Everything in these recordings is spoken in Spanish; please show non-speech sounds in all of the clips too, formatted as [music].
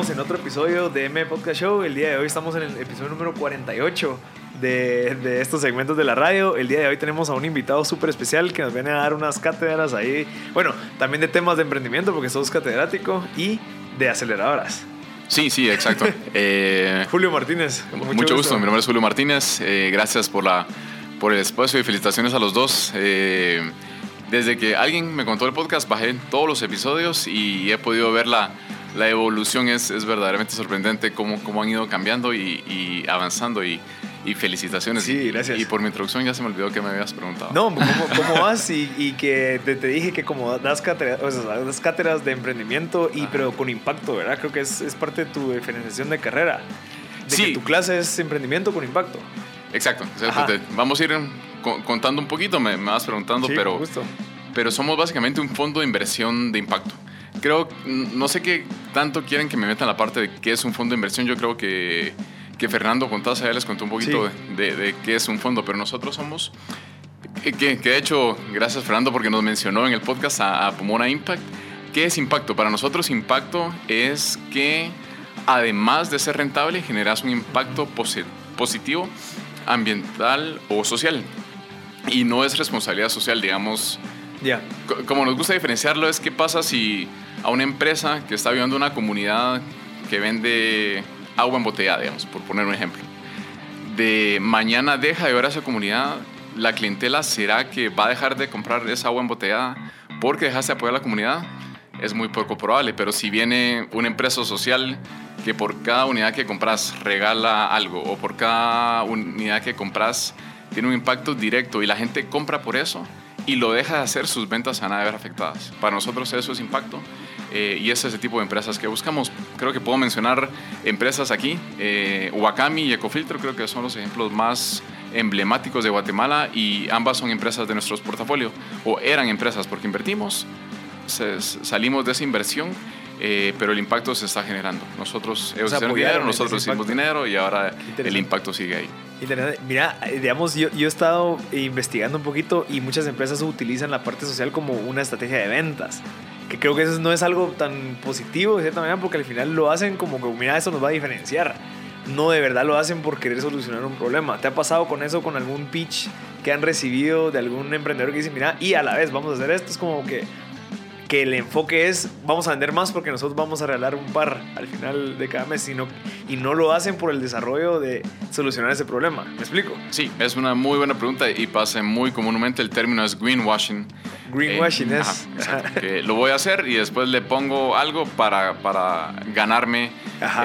Estamos en otro episodio de M Podcast Show. El día de hoy estamos en el episodio número 48 de, de estos segmentos de la radio. El día de hoy tenemos a un invitado súper especial que nos viene a dar unas cátedras ahí. Bueno, también de temas de emprendimiento porque sos catedrático y de aceleradoras. Sí, sí, exacto. [laughs] Eh, Julio Martínez. mucho, gusto. mi nombre es Julio Martínez. Eh, gracias por, la, por el espacio y felicitaciones a los dos. Eh, desde que alguien me contó el podcast, bajé todos los episodios y he podido ver la, la evolución. Es, es verdaderamente sorprendente cómo, cómo han ido cambiando y, y avanzando. Y, y felicitaciones. Sí, gracias. Y, por mi introducción ya se me olvidó que me habías preguntado. No, ¿cómo, cómo vas? Y, y que te, te, dije que como das cátedras, o sea, das cátedras de emprendimiento, y, pero con impacto, ¿verdad? Creo que es, es parte de tu diferenciación de carrera. De sí. que tu clase es emprendimiento con impacto. Exacto. Te, vamos a ir contando un poquito, me, me vas preguntando, sí, pero, pero somos básicamente un fondo de inversión de impacto. Creo, no sé qué tanto quieren que me metan la parte de qué es un fondo de inversión. Yo creo que que Fernando Contaza ya les contó un poquito sí. de, de, de, qué es un fondo, pero nosotros somos, que, que, de hecho, gracias Fernando porque nos mencionó en el podcast a, a Pomona Impact. ¿Qué es impacto? Para nosotros impacto es que además de ser rentable generas un impacto posi positivo ambiental o social. Y no es responsabilidad social, digamos. Yeah. Como nos gusta diferenciarlo es qué pasa si a una empresa que está viviendo una comunidad que vende agua embotellada, digamos, por poner un ejemplo. De mañana deja de ver a esa comunidad, la clientela será que va a dejar de comprar esa agua embotellada porque dejaste de apoyar a la comunidad. Es muy poco probable, pero si viene una empresa social que por cada unidad que compras regala algo o por cada unidad que compras tiene un impacto directo y la gente compra por eso y lo deja de hacer, sus ventas van a ver afectadas. Para nosotros eso es impacto eh, y es ese tipo de empresas que buscamos. Creo que puedo mencionar empresas aquí, eh, Wakami y Ecofiltro creo que son los ejemplos más emblemáticos de Guatemala y ambas son empresas de nuestros portafolios o eran empresas porque invertimos, se, salimos de esa inversión eh, pero el impacto se está generando. Nosotros ellos hicieron dinero, nosotros hicimos dinero y ahora el impacto sigue ahí. Mira, digamos, yo, yo he estado investigando un poquito y muchas empresas utilizan la parte social como una estrategia de ventas. Que creo que eso no es algo tan positivo de cierta manera porque al final lo hacen como que, mira, eso nos va a diferenciar. No de verdad lo hacen por querer solucionar un problema. ¿Te ha pasado con eso, con algún pitch que han recibido de algún emprendedor que dice, mira, y a la vez vamos a hacer esto? Es como que que el enfoque es vamos a vender más porque nosotros vamos a regalar un par al final de cada mes sino, y no lo hacen por el desarrollo de solucionar ese problema. ¿Me explico? Sí, es una muy buena pregunta y pasa muy comúnmente el término es greenwashing. Greenwashing eh, es. Ajá, que lo voy a hacer y después le pongo algo para, para ganarme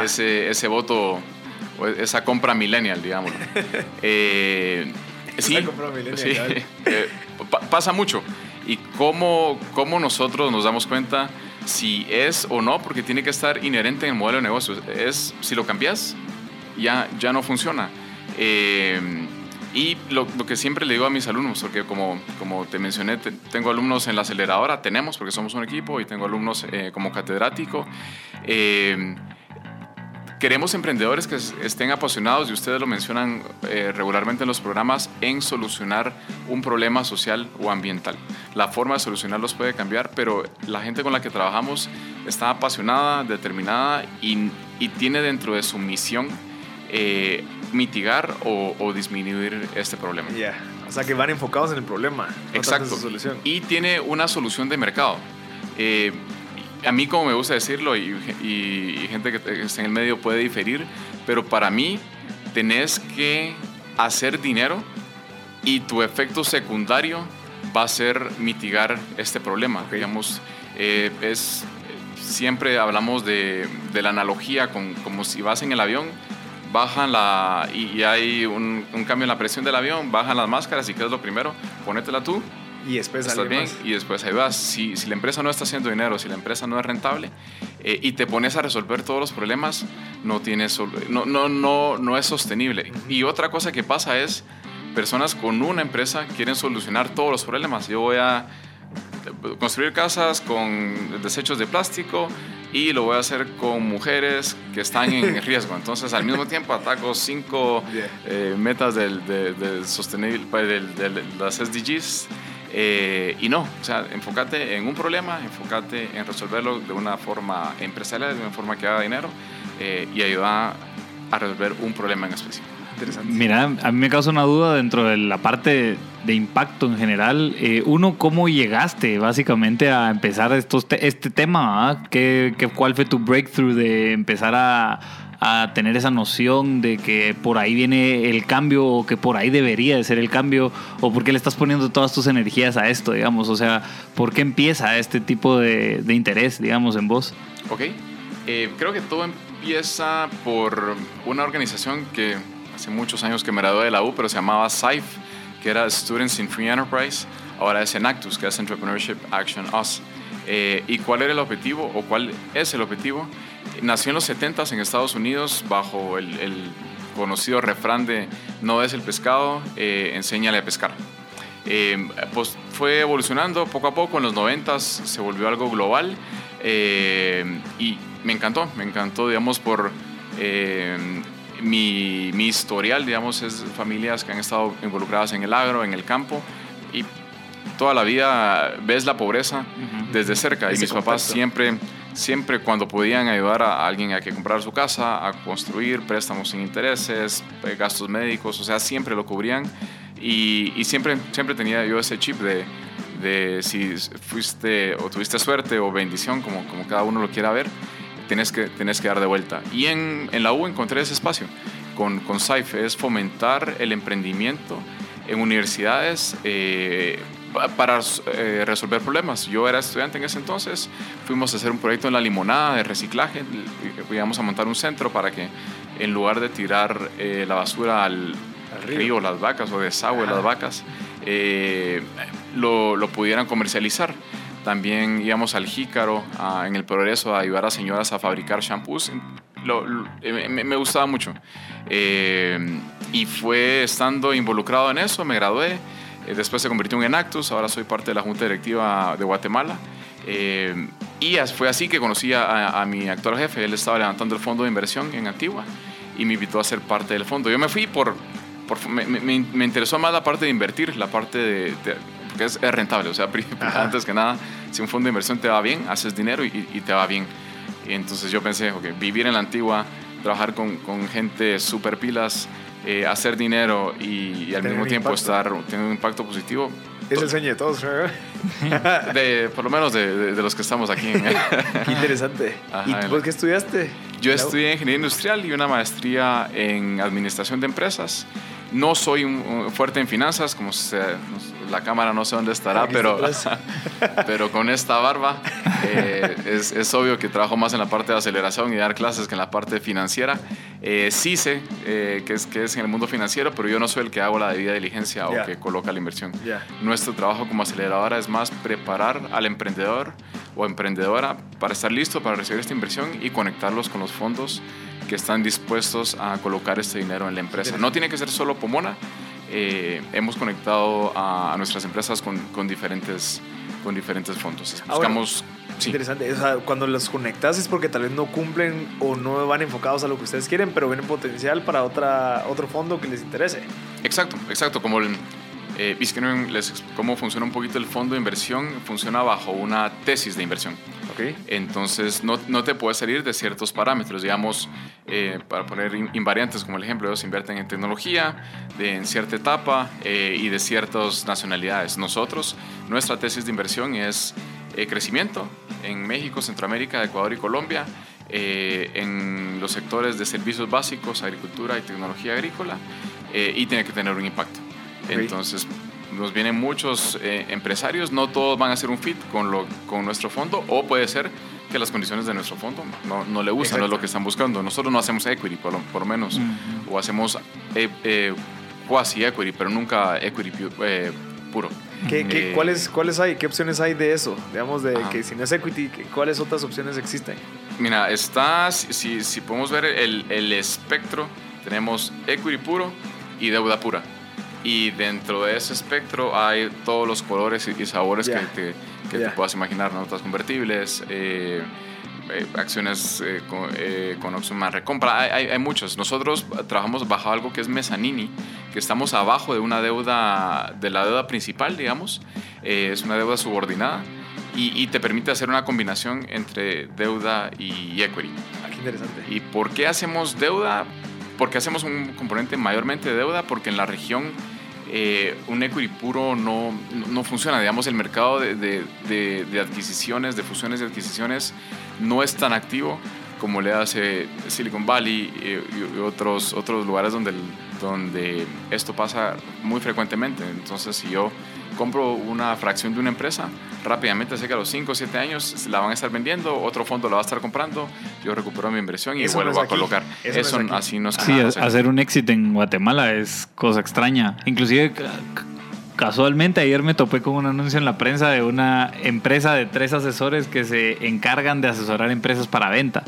ese, ese voto, esa compra millennial, digámoslo. [laughs] eh, sí, compra millennial, sí [laughs] eh, pasa mucho y cómo, cómo nosotros nos damos cuenta si es o no, porque tiene que estar inherente en el modelo de negocio. Es, si lo cambias, ya, ya no funciona. Eh, y lo, que siempre le digo a mis alumnos, porque como, como te mencioné, te, tengo alumnos en la aceleradora, tenemos, porque somos un equipo, y tengo alumnos eh, como catedrático. Eh, queremos emprendedores que estén apasionados, y ustedes lo mencionan eh, regularmente en los programas, en solucionar un problema social o ambiental. La forma de solucionarlos puede cambiar, pero la gente con la que trabajamos está apasionada, determinada y, y tiene dentro de su misión eh, mitigar o, o, disminuir este problema. Yeah. O sea, que van enfocados en el problema. No Exacto. Solución. Y tiene una solución de mercado. Eh, a mí, como me gusta decirlo, y, y, y, gente que está en el medio puede diferir, pero para mí tenés que hacer dinero y tu efecto secundario va a ser mitigar este problema. Okay. Digamos, eh, es, siempre hablamos de, de, la analogía con como si vas en el avión, bajan la, y, y hay un, un, cambio en la presión del avión, bajan las máscaras y ¿qué es lo primero? Ponétela tú Y después estás bien y después ahí vas. Si, si, la empresa no está haciendo dinero, si la empresa no es rentable eh, y te pones a resolver todos los problemas, no, tienes, no, no, no, no es sostenible. Y otra cosa que pasa es, personas con una empresa quieren solucionar todos los problemas. Yo voy a construir casas con desechos de plástico y lo voy a hacer con mujeres que están en [laughs] riesgo. Entonces, al mismo tiempo, ataco cinco eh, metas del, del, sostenible, pues, de las SDGs. Eh, y no, o sea, enfócate en un problema, enfócate en resolverlo de una forma empresarial, de una forma que haga dinero eh, y ayuda a resolver un problema en específico. Mira, a mí me causa una duda dentro de la parte de impacto en general. Eh, uno, ¿cómo llegaste básicamente a empezar estos este tema? ¿Qué, qué, cuál fue tu breakthrough de empezar a, a, tener esa noción de que por ahí viene el cambio o que por ahí debería de ser el cambio? ¿O por qué le estás poniendo todas tus energías a esto, digamos? O sea, ¿por qué empieza este tipo de, de interés, digamos, en vos? Ok, eh, creo que todo empieza por una organización que hace muchos años que me gradué de la U, pero se llamaba SAIF, que era Students in Free Enterprise. Ahora es Enactus, que es Entrepreneurship Action Us. Eh, ¿Y cuál era el objetivo o cuál es el objetivo? Nació en los 70s en Estados Unidos bajo el, conocido refrán de no es el pescado, eh, enséñale a pescar. Eh, pues fue evolucionando poco a poco, en los 90s se volvió algo global y me encantó, me encantó, digamos, por mi, mi, historial, digamos, es familias que han estado involucradas en el agro, en el campo, y toda la vida ves la pobreza desde cerca. y mis papás siempre, siempre cuando podían ayudar a alguien a que comprar su casa, a construir, préstamos sin intereses, eh, gastos médicos, o sea, siempre lo cubrían. Y, siempre, siempre tenía yo ese chip de, si fuiste o tuviste suerte o bendición, como, como cada uno lo quiera ver tienes que, tienes que dar de vuelta. Y en, en la U encontré ese espacio con, con SAIF, es fomentar el emprendimiento en universidades eh, para eh, resolver problemas. Yo era estudiante en ese entonces, fuimos a hacer un proyecto en la limonada de reciclaje, íbamos a montar un centro para que en lugar de tirar eh, la basura al, río, las vacas o desagüe las vacas, lo, lo pudieran comercializar. También íbamos al Jícaro en el progreso a ayudar a señoras a fabricar shampoos. Eh, me, gustaba mucho. Eh, y fue estando involucrado en eso, me gradué. Eh, después se convirtió en Enactus, ahora soy parte de la Junta Directiva de Guatemala. y fue así que conocí a, mi actual jefe. Él estaba levantando el fondo de inversión en Antigua y me invitó a ser parte del fondo. Yo me fui por... me, me, interesó más la parte de invertir, la parte de que es, rentable. O sea, [laughs] antes que nada, si un fondo de inversión te va bien, haces dinero y, te va bien. Y entonces yo pensé, ok, vivir en la antigua, trabajar con, con gente super pilas, eh, hacer dinero y, al mismo tiempo estar teniendo un impacto positivo. Es el sueño de todos, [laughs] de, por lo menos de, de, los que estamos aquí. [laughs] qué interesante. ¿Y tú qué estudiaste? Yo estudié ingeniería industrial y una maestría en administración de empresas. No soy un, fuerte en finanzas, como se, la cámara no sé dónde estará, pero, [laughs] pero con esta barba eh, es, es, obvio que trabajo más en la parte de aceleración y dar clases que en la parte financiera. Eh, sí sé eh, que, es, que es en el mundo financiero, pero yo no soy el que hago la debida diligencia o que coloca la inversión. Nuestro trabajo como aceleradora es más preparar al emprendedor o emprendedora para estar listo para recibir esta inversión y conectarlos con los fondos que están dispuestos a colocar este dinero en la empresa. No tiene que ser solo Pomona, eh, hemos conectado a, nuestras empresas con, con, diferentes, con diferentes fondos. Buscamos... Interesante, o sea, cuando los conectas es porque tal vez no cumplen o no van enfocados a lo que ustedes quieren, pero ven potencial para otra, otro fondo que les interese. Exacto, exacto, como el, eh, les, cómo funciona un poquito el fondo de inversión, funciona bajo una tesis de inversión. Okay. Entonces, no, no, te puedes salir de ciertos parámetros. Digamos, eh, para poner invariantes como el ejemplo, ellos invierten en tecnología de, en cierta etapa eh, y de ciertas nacionalidades. Nosotros, nuestra tesis de inversión es eh, crecimiento en México, Centroamérica, Ecuador y Colombia, en los sectores de servicios básicos, agricultura y tecnología agrícola, y tiene que tener un impacto. Entonces, nos vienen muchos eh, empresarios, no todos van a hacer un fit con, lo, con nuestro fondo, o puede ser que las condiciones de nuestro fondo no, no le gustan, no es lo que están buscando. Nosotros no hacemos equity, por lo, menos, o hacemos eh, eh, quasi equity, pero nunca equity puro. ¿Qué, qué, Eh, cuáles, ¿Cuáles hay? ¿Qué opciones hay de eso? Digamos, de Ajá. que si no es equity, ¿qué- ¿cuáles otras opciones existen? Mira, está, si, si, si podemos ver el, el espectro, tenemos equity puro y deuda pura. Y dentro de ese espectro hay todos los colores y, y sabores Ya. que, te, que Ya. te puedas imaginar, notas convertibles, eh, eh, acciones eh, con, eh, con opción más recompra, hay, hay, hay muchos. Nosotros trabajamos bajo algo que es mezzanini, que estamos abajo de una deuda, de la deuda principal, digamos, Eh, es una deuda subordinada y, y te permite hacer una combinación entre deuda y equity. Ah, qué interesante. ¿Y por qué hacemos deuda? Porque hacemos un componente mayormente de deuda, porque en la región eh, un equity puro no, no funciona. Digamos, el mercado de, de- adquisiciones, de fusiones y adquisiciones, no es tan activo como le hace Silicon Valley eh, y, y otros, otros lugares donde, donde esto pasa muy frecuentemente. Entonces, si yo compro una fracción de una empresa, rápidamente sé que a los 5 o 7 años la van a estar vendiendo, otro fondo la va a estar comprando, yo recupero mi inversión y Eso vuelvo a aquí. colocar. Eso Eso, no es así no es Sí, hacer un éxito en Guatemala es cosa extraña. Inclusive ca- ca- casualmente ayer me topé con un anuncio en la prensa de una empresa de tres asesores que se encargan de asesorar empresas para venta.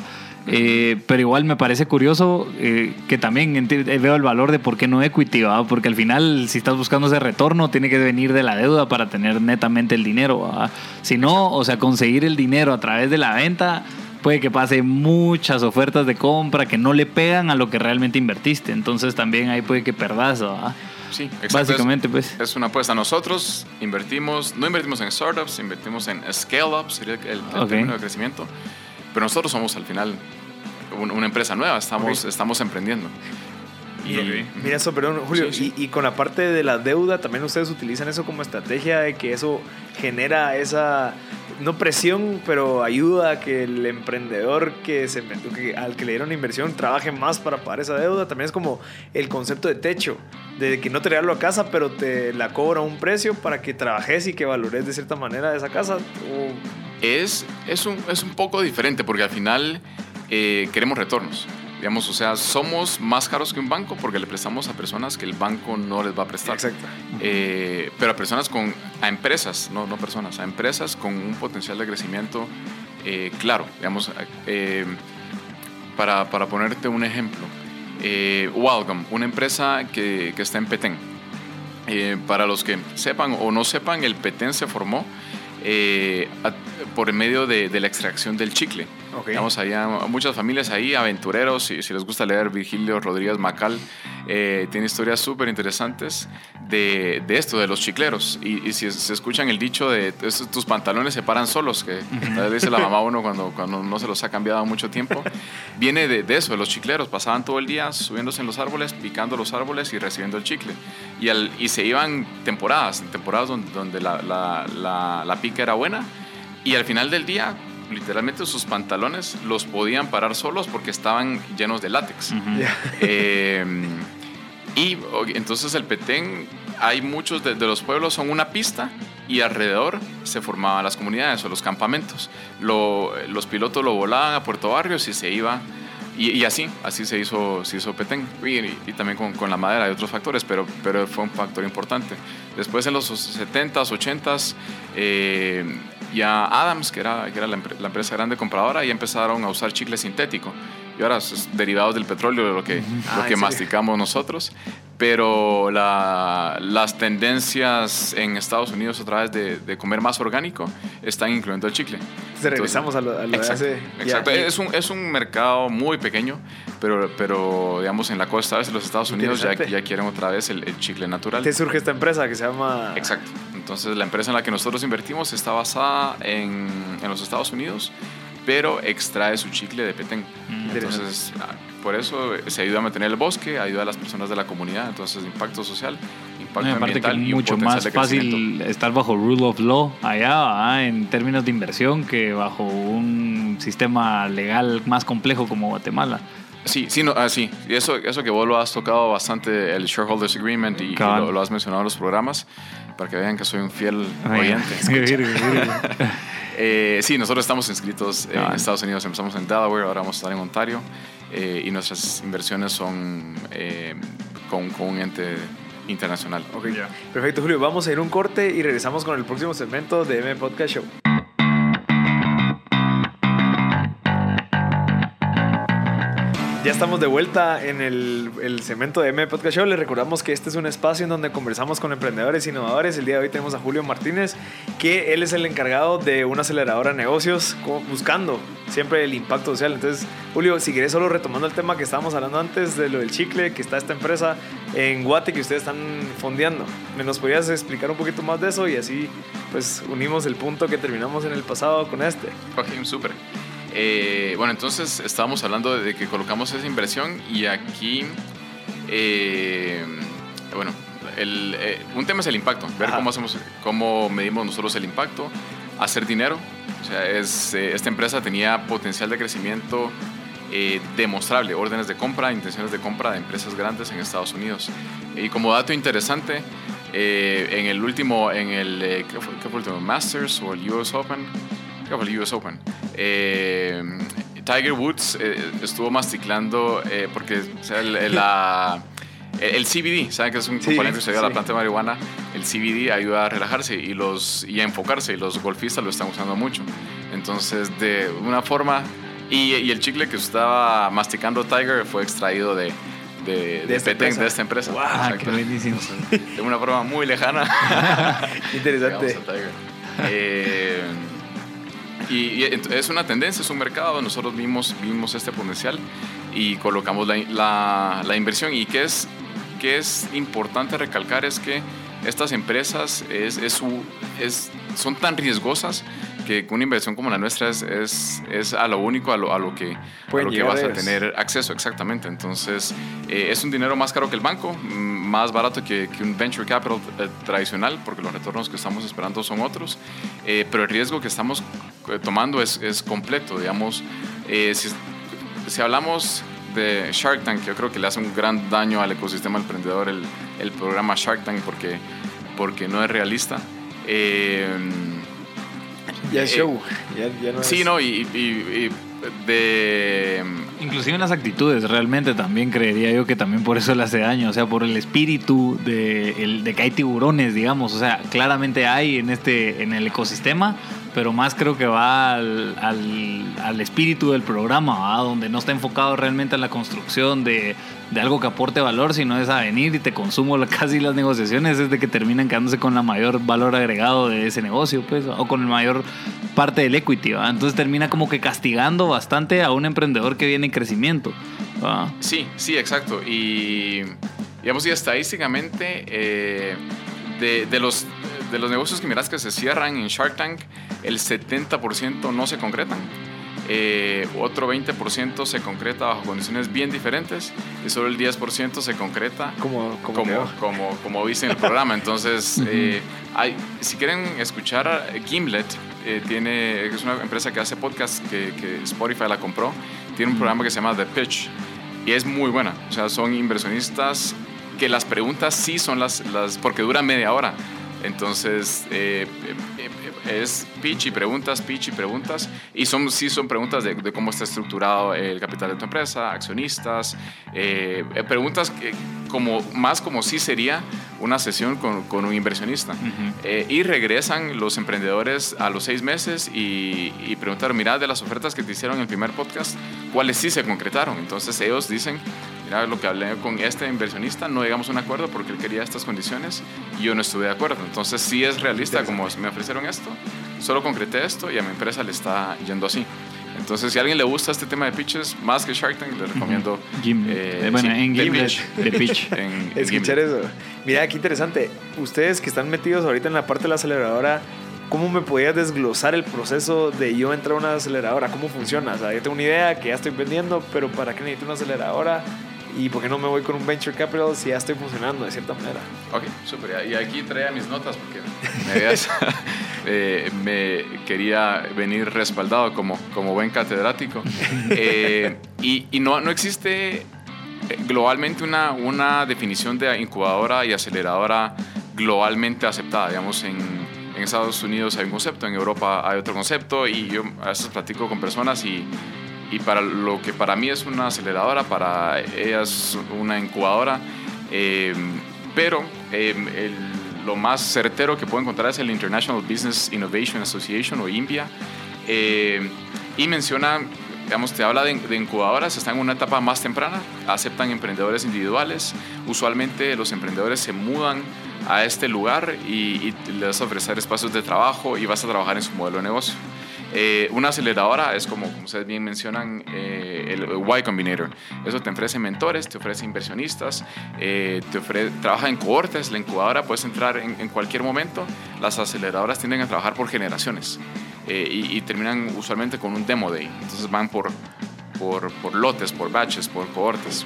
Eh, pero igual me parece curioso eh, que también eh, veo el valor de por qué no equity, ¿va? porque al final si estás buscando ese retorno tiene que venir de la deuda para tener netamente el dinero. ¿va? Si no, o sea, conseguir el dinero a través de la venta puede que pase muchas ofertas de compra que no le pegan a lo que realmente invertiste. Entonces también ahí puede que perdas. ¿va? sí, exacto, Básicamente, es, pues. es una apuesta. Nosotros invertimos, no invertimos en startups, invertimos en scale-ups, sería el, el Ok. término de crecimiento. Pero nosotros somos al final un- una empresa nueva, estamos, estamos emprendiendo. Mira, Y- mira eso, perdón, Julio. Sí, sí. Y, y con la parte de la deuda, también ustedes utilizan eso como estrategia de que eso genera esa, no presión, pero ayuda a que el emprendedor que se, que, al que le dieron la inversión trabaje más para pagar esa deuda. También es como el concepto de techo, de que no te regalo a casa, pero te la cobra a un precio para que trabajes y que valores de cierta manera esa casa. O, es, es, un, es un poco diferente porque al final eh, queremos retornos. Digamos, o sea, somos más caros que un banco porque le prestamos a personas que el banco no les va a prestar. exacto. Eh, pero a personas con, a empresas, no, no personas, a empresas con un potencial de crecimiento eh, claro. Digamos, para, para ponerte un ejemplo, Welcome, una empresa que, que está en Petén. Para los que sepan o no sepan, el Petén se formó a- por medio de, de la extracción del chicle. Ok. Digamos, había muchas familias ahí, aventureros, y si les gusta leer Virgilio Rodríguez Macal, eh, tiene historias súper interesantes de, de esto, de los chicleros. Y, y si se escuchan el dicho de "Esos- tus pantalones se paran solos, que tal vez dice la mamá [laughs] uno cuando, cuando no se los ha cambiado mucho tiempo, viene de, de eso, de los chicleros. Pasaban todo el día subiéndose en los árboles, picando los árboles y recibiendo el chicle. Y, al, y se iban temporadas, temporadas donde, donde la, la, la, la pica era buena. Y al final del día, literalmente sus pantalones los podían parar solos porque estaban llenos de látex. Eh, y entonces el Petén, hay muchos de, de los pueblos, son una pista y alrededor se formaban las comunidades o los campamentos. Lo- los pilotos lo volaban a Puerto Barrios y se iba. Y, y así, así se hizo, se hizo Petén. Y, y también con, con la madera y otros factores, pero, pero fue un factor importante. Después en los 70s, 80s, eh, ya Adams, que era, que era la, la empresa grande compradora, ya empezaron a usar chicle sintético. Y ahora es derivados del petróleo, de lo que, Ah, lo que ¿en serio? masticamos nosotros. Pero la- las tendencias en Estados Unidos a través de, de comer más orgánico están incluyendo el chicle. Entonces regresamos a lo, a lo de Exacto, hace- ya, exacto. y- Es, un, es un mercado muy pequeño, pero, pero digamos en la costa de los Estados Unidos ya, ya quieren otra vez el, el chicle natural. te surge esta empresa que se llama... Exacto. Entonces la empresa en la que nosotros invertimos está basada en, en los Estados Unidos, pero extrae su chicle de Petén. Mm. Entonces, por eso se ayuda a mantener el bosque, ayuda a las personas de la comunidad. Entonces, impacto social, impacto No, que ambiental es y un mucho más fácil estar bajo rule of law allá ¿va? en términos de inversión que bajo un sistema legal más complejo como Guatemala. Sí, sí, no, ah, sí. Y eso, eso que vos lo has tocado bastante, el Shareholders Agreement, y, lo, lo has mencionado en los programas, para que vean que soy un fiel oyente. [laughs] [laughs] Eh, sí, nosotros estamos inscritos en. Estados Unidos, empezamos en Delaware, ahora vamos a estar en Ontario, eh, y nuestras inversiones son eh, con, con un ente internacional. Ok, perfecto Julio, vamos a ir un corte y regresamos con el próximo segmento de M Podcast Show. Ya estamos de vuelta en el, el segmento de M Podcast Show. Les recordamos que este es un espacio en donde conversamos con emprendedores e innovadores. El día de hoy tenemos a Julio Martínez, que él es el encargado de una aceleradora de negocios, buscando siempre el impacto social. Entonces, Julio, si querés solo retomando el tema que estábamos hablando antes de lo del chicle, que está esta empresa en Guate que ustedes están fondeando. ¿Me nos podrías explicar un poquito más de eso y así pues unimos el punto que terminamos en el pasado con este? Ok, súper. Eh, bueno, entonces estábamos hablando de que colocamos esa inversión y aquí, eh, bueno, el, eh, un tema es el impacto, ver Ajá. cómo, hacemos, cómo medimos nosotros el impacto, hacer dinero. O sea, es, eh, esta empresa tenía potencial de crecimiento eh, demostrable, órdenes de compra, intenciones de compra de empresas grandes en Estados Unidos. Y como dato interesante, eh, en el último, en el, eh, ¿qué, fue, qué fue el último? Masters o el US Open, que fue el US Open. Eh, Tiger Woods eh, estuvo masticando eh, porque o sea, el, la- [laughs] el- CBD, ¿saben que es un Sí, componente que se a la sí. planta de marihuana? El CBD ayuda a relajarse y, los, y a enfocarse y los golfistas lo están usando mucho. Entonces, de una forma... Y, y el chicle que estaba masticando Tiger fue extraído de, de, de, esta Petén, de esta empresa. Wow, qué buenísimo. De una forma muy lejana. [laughs] Interesante. Eh, y, es una tendencia, es un mercado. Nosotros vimos, vimos este potencial y colocamos la, la- la inversión. Y que es, que es importante recalcar es que estas empresas es, es su- es- son tan riesgosas que una inversión como la nuestra es, es, es a lo único, a lo, a lo que, a lo que vas a tener acceso, exactamente. Entonces, eh, es un dinero más caro que el banco, más barato que, que un venture capital eh, tradicional, porque los retornos que estamos esperando son otros, eh, pero el riesgo que estamos eh, tomando es, es completo, digamos. eh, si, si hablamos de Shark Tank, yo creo que le hace un gran daño al ecosistema emprendedor el, el programa Shark Tank porque, porque no es realista. Eh, Ya es show. Ya, ya no Sí, es- no, y, y- y de... Inclusive en las actitudes, realmente también creería yo que también por eso le hace daño, o sea, por el espíritu de, el- de que hay tiburones, digamos, o sea, claramente hay en, este, en el ecosistema, pero más creo que va al, al- espíritu del programa, ¿va? donde no está enfocado realmente en la construcción de, de algo que aporte valor, sino es a venir y te consumo [laughs] casi las negociaciones, es de que terminan quedándose con la mayor valor agregado de ese negocio, pues, o con el mayor parte del equity, ¿va? entonces termina como que castigando bastante a un emprendedor que viene en crecimiento. Sí, sí, exacto. Y digamos, y estadísticamente, eh, de, de los, de los negocios que miras que se cierran en Shark Tank, el 70% no se concretan. Eh, otro 20% se concreta bajo condiciones bien diferentes y solo el 10% se concreta Como, como, como, como, como viste en el programa. Entonces, [laughs] eh, hay, si quieren escuchar, eh, Gimlet eh, tiene, es una empresa que hace podcast que, que Spotify la compró. Tiene un programa que se llama The Pitch y es muy buena. O sea, son inversionistas que las preguntas sí son las, las porque dura media hora. Entonces, eh, eh, eh, es pitch y preguntas, pitch y preguntas. Y son, sí son preguntas de, de cómo está estructurado el capital de tu empresa, accionistas, eh, eh, preguntas que como, más como si sería una sesión con, con un inversionista. Eh, y regresan los emprendedores a los seis meses y, y preguntaron, mira, de las ofertas que te hicieron en el primer podcast, ¿cuáles sí se concretaron? Entonces ellos dicen, mira, lo que hablé con este inversionista, no llegamos a un acuerdo porque él quería estas condiciones y yo no estuve de acuerdo. Entonces sí es realista, como me ofrecieron esto, solo concreté esto y a mi empresa le está yendo así. Entonces, si a alguien le gusta este tema de pitches, más que Shark Tank, le recomiendo Gimlet. eh, Eh, bueno, sí, en The Gimlet, Pitch. The [laughs] Pitch. en, en Escuchar Gimlet. eso. Mira, qué interesante. Ustedes que están metidos ahorita en la parte de la aceleradora, ¿cómo me podías desglosar el proceso de yo entrar a una aceleradora? ¿Cómo funciona? O sea, yo tengo una idea que ya estoy vendiendo, pero ¿para qué necesito una aceleradora? ¿Y por qué no me voy con un venture capital si ya estoy funcionando de cierta manera? Ok, súper. Y aquí traía mis notas porque me, [laughs] habías- eh, me quería venir respaldado como, como buen catedrático. [laughs] Eh, y y no, no existe eh, globalmente una, una definición de incubadora y aceleradora globalmente aceptada. Digamos, en, en Estados Unidos hay un concepto, en Europa hay otro concepto y yo a veces platico con personas y, y para lo que para mí es una aceleradora, para ellas una incubadora. Eh, pero el- lo más certero que puedo encontrar es el International Business Innovation Association o INVIA. eh, y menciona, digamos, te habla de, de incubadoras, están en una etapa más temprana, aceptan emprendedores individuales. Usualmente los emprendedores se mudan a este lugar y, y les vas a ofrecer espacios de trabajo y vas a trabajar en su modelo de negocio. Eh, una aceleradora es como, ustedes bien mencionan, eh, el Y Combinator. Eso te ofrece mentores, te ofrece inversionistas, eh, te ofrece, trabaja en cohortes. La incubadora puedes entrar en, cualquier momento. Las aceleradoras tienden a trabajar por generaciones eh, y, y terminan usualmente con un demo day. Entonces van por, por, por lotes, por batches, por cohortes.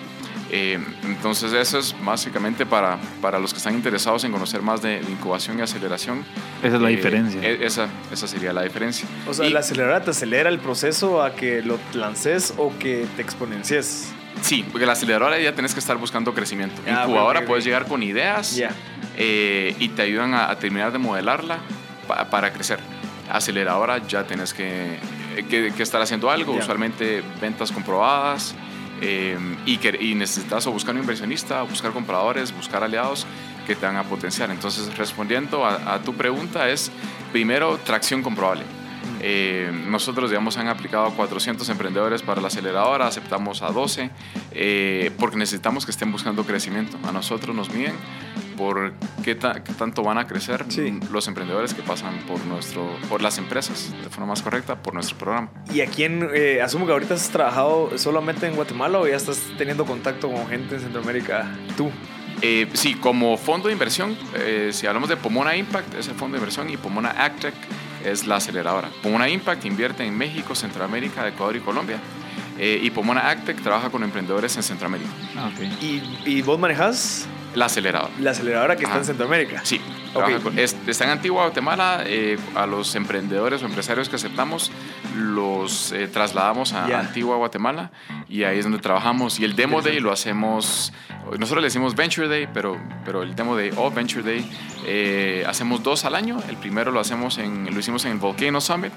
Eh, entonces eso es básicamente para, para los que están interesados en conocer más de, de incubación y aceleración. Esa es la Eh, diferencia. e- esa, esa sería la diferencia. O sea, Y- la aceleradora te acelera el proceso a que lo lances o que te exponencies. Sí, porque la aceleradora ya tenés que estar buscando crecimiento. Ah, Incubadora puedes llegar con ideas Ya. eh, y te ayudan a, a terminar de modelarla pa- para crecer. Aceleradora ya tenés que, que- que estar haciendo algo, Ya. usualmente ventas comprobadas. Eh, y, que, y necesitas o buscar un inversionista, o buscar compradores, buscar aliados que te van a potenciar. Entonces, respondiendo a, a tu pregunta es, primero, tracción comprobable. Eh, nosotros, digamos, han aplicado a 400 emprendedores para la aceleradora, aceptamos a 12, eh, porque necesitamos que estén buscando crecimiento. A nosotros nos miden por qué, ta- qué tanto van a crecer Sí. los emprendedores que pasan por, nuestro, por las empresas, de forma más correcta, por nuestro programa. ¿Y aquí en, eh, asumo que ahorita has trabajado solamente en Guatemala o ya estás teniendo contacto con gente en Centroamérica? Tú. Eh, sí, como fondo de inversión, eh, si hablamos de Pomona Impact, es el fondo de inversión y Pomona Actec es la aceleradora. Pomona Impact invierte en México, Centroamérica, Ecuador y Colombia. Eh, y Pomona Actec trabaja con emprendedores en Centroamérica. Ah, ok. ¿Y, y vos manejas La aceleradora. la aceleradora que está Ajá. en Centroamérica? Sí, Ok. trabaja con- es- está en Antigua Guatemala. eh, a los emprendedores o empresarios que aceptamos los eh, trasladamos a Ya. Antigua Guatemala y ahí es donde trabajamos. Y el Demo Day lo hacemos, nosotros le decimos Venture Day, pero, pero el Demo Day o Venture Day eh, hacemos dos al año. El primero lo, hacemos en, lo hicimos en el Volcano Summit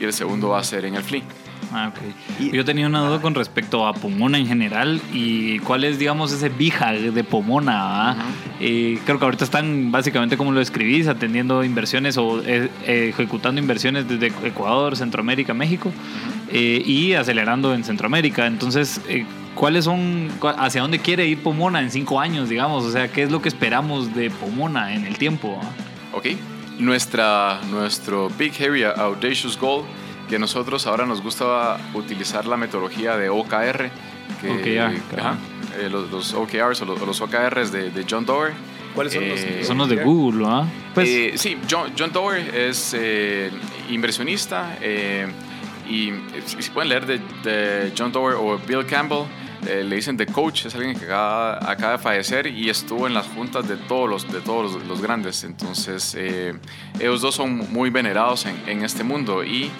y el segundo va a ser en el FLI. Ah, ok. Y- Yo tenía una duda con respecto a Pomona en general y cuál es, digamos, ese BIHAG de Pomona. Eh, creo que ahorita están básicamente como lo escribís, atendiendo inversiones o eh, eh, ejecutando inversiones desde Ecuador, Centroamérica, México eh, y acelerando en Centroamérica. Entonces, ¿cuáles son, hacia dónde quiere ir Pomona en cinco años, digamos? O sea, ¿qué es lo que esperamos de Pomona en el tiempo? ¿Ok? Nuestra, nuestro Big Hairy Audacious Goal, que nosotros ahora nos gusta utilizar la metodología de OKR, que, OKR, ajá, eh, los, los OKRs o los, los OKRs de, de John Doerr. ¿Cuáles son los? Eh, Son los de Google, ¿ah? Pues, Eh, sí, John, John Doerr es eh, inversionista eh, y si, si pueden leer de, de John Doerr o Bill Campbell, eh, le dicen The Coach, es alguien que acaba, acaba de fallecer y estuvo en las juntas de todos los, de todos los, los grandes. Entonces, eh, ellos dos son muy venerados en, en este mundo y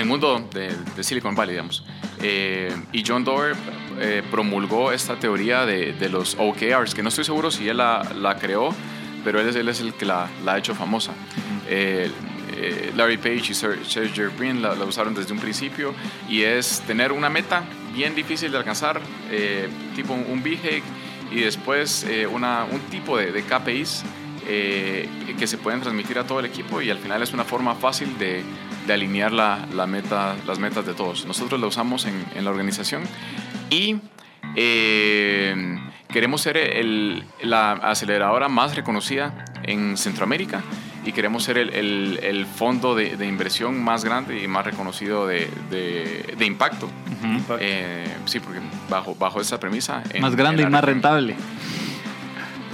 el mundo de, de Silicon Valley, digamos. Eh, y John Doerr eh, promulgó esta teoría de, de los OKRs, que no estoy seguro si él la, la creó, pero él es, él es el que la, la ha hecho famosa. Eh, eh, Larry Page y Ser- Sergey Brin la, la usaron desde un principio y es tener una meta bien difícil de alcanzar, eh, tipo un, un BHAG y después eh, una, un tipo de, de KPIs que se pueden transmitir a todo el equipo y al final es una forma fácil de, de alinear la, la meta, las metas de todos. Nosotros la usamos en, en la organización y eh, queremos ser el- la aceleradora más reconocida en Centroamérica y queremos ser el, el- el fondo de, de inversión más grande y más reconocido de, de- de impacto. Eh, sí, porque bajo, bajo esa premisa... más grande y más rentable.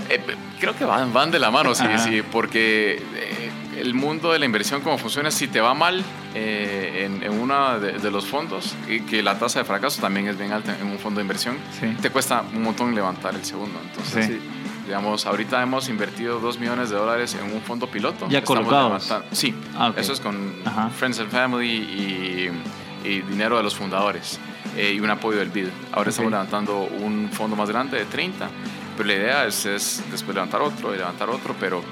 eh, creo que van, van de la mano, sí, sí, porque el mundo de la inversión, como funciona, si te va mal eh, en, en uno de, de los fondos, y que la tasa de fracaso también es bien alta en un fondo de inversión, Sí. te cuesta un montón levantar el segundo. Entonces, Sí. Digamos, ahorita hemos invertido 2 millones de dólares en un fondo piloto. Ya colocados. Sí, Ah, eso es con Ajá. Friends and Family y, y dinero de los fundadores eh, y un apoyo del BID. Ahora estamos levantando un fondo más grande de 30, pero la idea es, es después levantar otro y levantar otro, pero,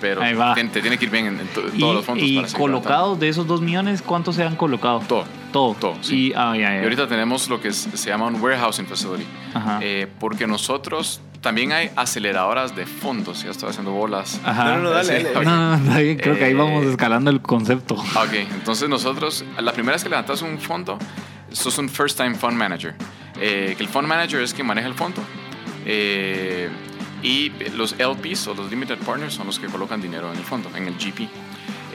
pero Ahí va. te, te tiene que ir bien en, en to- Y, todos los fondos. y para colocados de esos dos millones, ¿cuántos se han colocado? Todo. Todo. Todo, sí. Y, ah, ya, ya. Y ahorita tenemos lo que es- se llama un warehousing facility. Ajá. Eh, porque nosotros también hay aceleradoras de fondos. Ya estoy haciendo bolas. Ajá. No, no, no, dale, Sí, dale. [laughs] No, no, creo que ahí Eh, vamos escalando el concepto. Ok, entonces nosotros, la primera vez que levantas un fondo, sos un first time fund manager. Eh, que el fund manager es quien maneja el fondo. eh, y los LPs o los limited partners son los que colocan dinero en el fondo, en el GP.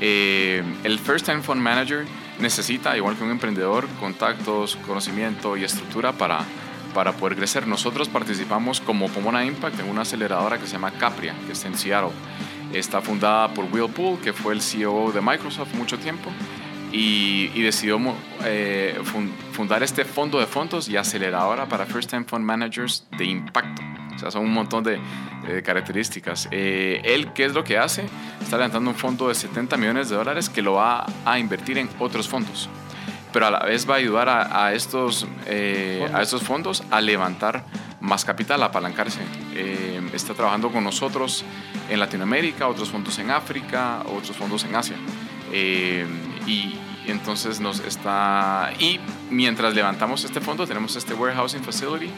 Eh, el first time fund manager necesita, igual que un emprendedor, contactos, conocimiento y estructura para, para poder crecer. Nosotros participamos como Pomona Impact en una aceleradora que se llama Capria, que está en Seattle. Está fundada por Will Poole, que fue el CEO de Microsoft mucho tiempo, y, y decidió eh, fun- fundar este fondo de fondos y aceleradora para First Time Fund Managers de impacto. O sea, son un montón de, de características. Eh, él, ¿qué es lo que hace? Está levantando un fondo de 70 millones de dólares que lo va a invertir en otros fondos. Pero a la vez va a ayudar a, a estos, eh, a estos fondos a levantar más capital, a apalancarse. Eh, está trabajando con nosotros en Latinoamérica, otros fondos en África, otros fondos en Asia. Eh, y entonces nos está... Y mientras levantamos este fondo, tenemos este warehousing facility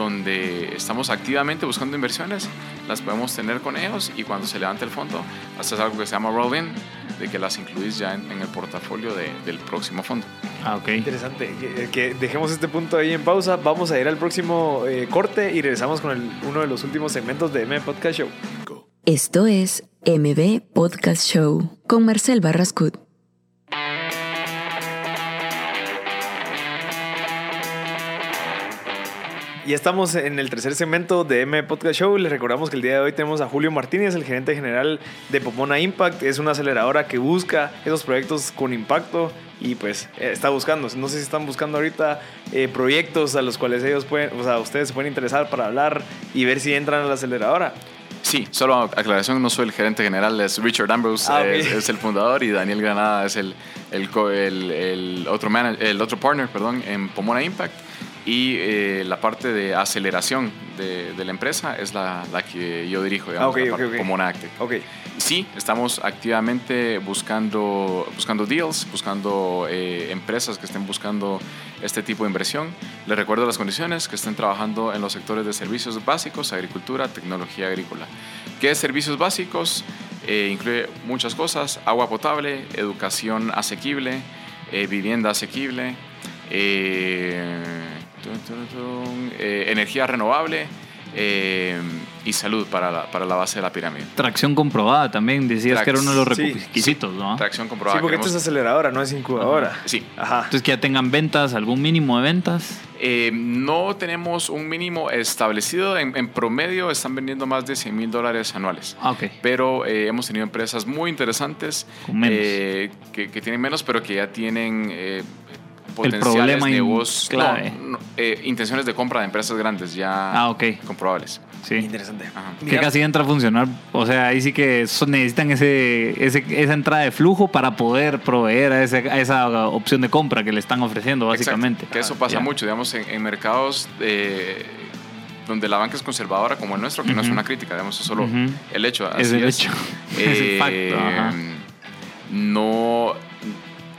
donde estamos activamente buscando inversiones, las podemos tener con ellos y cuando se levante el fondo, haces algo que se llama roll-in, de que las incluís ya en, en el portafolio de- del próximo fondo. Ah, ok. Interesante. Que, que dejemos este punto ahí en pausa. Vamos a ir al próximo eh, corte y regresamos con el- uno de los últimos segmentos de M Podcast Show. Esto es MB Podcast Show con Marcel Barrascut. Y estamos en el tercer segmento de M Podcast Show. Les recordamos que el día de hoy tenemos a Julio Martínez, el gerente general de Pomona Impact. Es una aceleradora que busca esos proyectos con impacto y pues eh, está buscando. No sé si están buscando ahorita eh, proyectos a los cuales ellos pueden, o sea, ustedes se pueden interesar para hablar y ver si entran a la aceleradora. Sí, solo aclaración, no soy el gerente general, es Richard Ambrose, Ah, es, es el fundador y Daniel Granada es el, el, el, el otro, mana- el otro partner perdón, en Pomona Impact. Y eh, la parte de aceleración de, de la empresa es la, la que yo dirijo, digamos, Ah, ok, la ok, parte ok. Pomona Active. Ok. Sí, estamos activamente buscando, buscando deals, buscando eh, empresas que estén buscando este tipo de inversión. Les recuerdo las condiciones, que estén trabajando en los sectores de servicios básicos, agricultura, tecnología agrícola. ¿Qué es servicios básicos? Eh, incluye muchas cosas, agua potable, educación asequible, vivienda asequible, eh, eh, energía renovable eh, y salud para la, para la base de la pirámide. Tracción comprobada también, decías que era uno de los Sí. requisitos, ¿no? Tracción Sí, comprobada. porque esto es aceleradora, no es incubadora. Sí. Ajá. Entonces que ya tengan ventas, algún mínimo de ventas. Eh, no tenemos un mínimo establecido. En, en promedio están vendiendo más de 100 mil dólares anuales. Ah, ok. Pero eh, hemos tenido empresas muy interesantes Con menos. eh, que, que tienen menos, pero que ya tienen eh, potenciales problema in- negocios, clave. no, no, eh, intenciones de compra de empresas grandes ya Ah, ok. comprobables. Sí. Interesante. Ajá. Que Mira, casi entra a funcionar. O sea, ahí sí que necesitan ese, ese- esa entrada de flujo para poder proveer a, ese- a esa opción de compra que le están ofreciendo, básicamente. Exacto, que eso pasa mucho, digamos, en, en mercados eh, donde la banca es conservadora como el nuestro, que no es una crítica, digamos, es solo el hecho. Es el hecho. [laughs] Es el facto, ajá. No.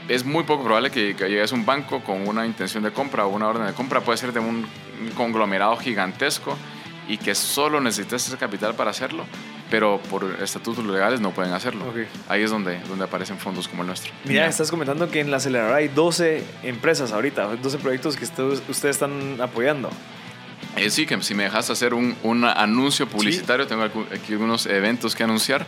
Es muy poco probable que, que llegues a un banco con una intención de compra o una orden de compra. Puede ser de un, conglomerado gigantesco y que solo necesites ese capital para hacerlo, pero por estatutos legales no pueden hacerlo. Ahí es donde, donde aparecen fondos como el nuestro. Mira, Ya. estás comentando que en la aceleradora hay 12 empresas ahorita, 12 proyectos que ustedes, están apoyando. Eh, sí, que si me dejas hacer un, un anuncio publicitario, tengo aquí algunos eventos que anunciar.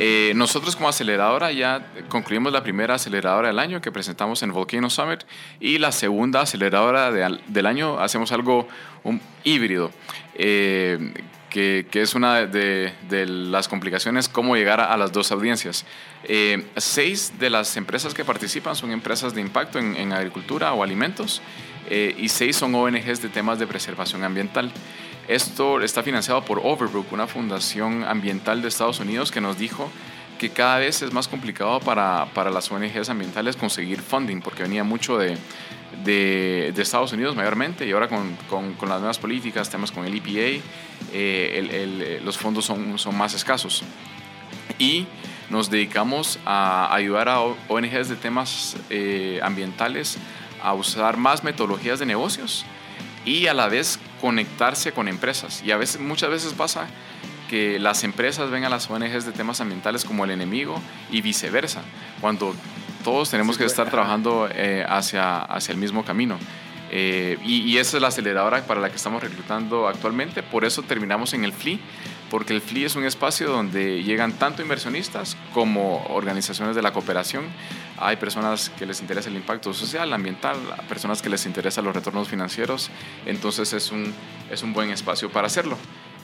Eh, nosotros como aceleradora ya concluimos la primera aceleradora del año que presentamos en Volcano Summit y la segunda aceleradora del año hacemos algo un híbrido. eh, que, que es una de, las complicaciones, cómo llegar a, las dos audiencias. Eh, seis de las empresas que participan son empresas de impacto en, agricultura o alimentos y seis son ONGs de temas de preservación ambiental. Esto está financiado por Overbrook, una fundación ambiental de Estados Unidos que nos dijo que cada vez es más complicado para, para las ONGs ambientales conseguir funding porque venía mucho de, de, Estados Unidos mayormente y ahora con, con, las nuevas políticas, temas con el EPA, eh, los fondos son, son más escasos. Y nos dedicamos a ayudar a ONGs de temas eh, ambientales a usar más metodologías de negocios y a la vez conectarse con empresas. Y a veces, muchas veces pasa que las empresas ven a las ONGs de temas ambientales como el enemigo y viceversa, cuando todos tenemos que estar trabajando eh, hacia, hacia el mismo camino. Eh, y, y, esa es la aceleradora para la que estamos reclutando actualmente. Por eso terminamos en el FLI, porque el FLI es un espacio donde llegan tanto inversionistas como organizaciones de la cooperación. Hay personas que les interesa el impacto social, ambiental, personas que les interesan los retornos financieros. Entonces es un, es un buen espacio para hacerlo.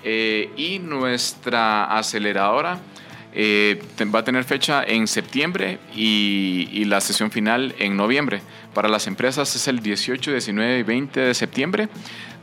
Eh, y nuestra aceleradora eh, va a tener fecha en septiembre y, y, la sesión final en noviembre. Para las empresas es el 18, 19 y 20 de septiembre.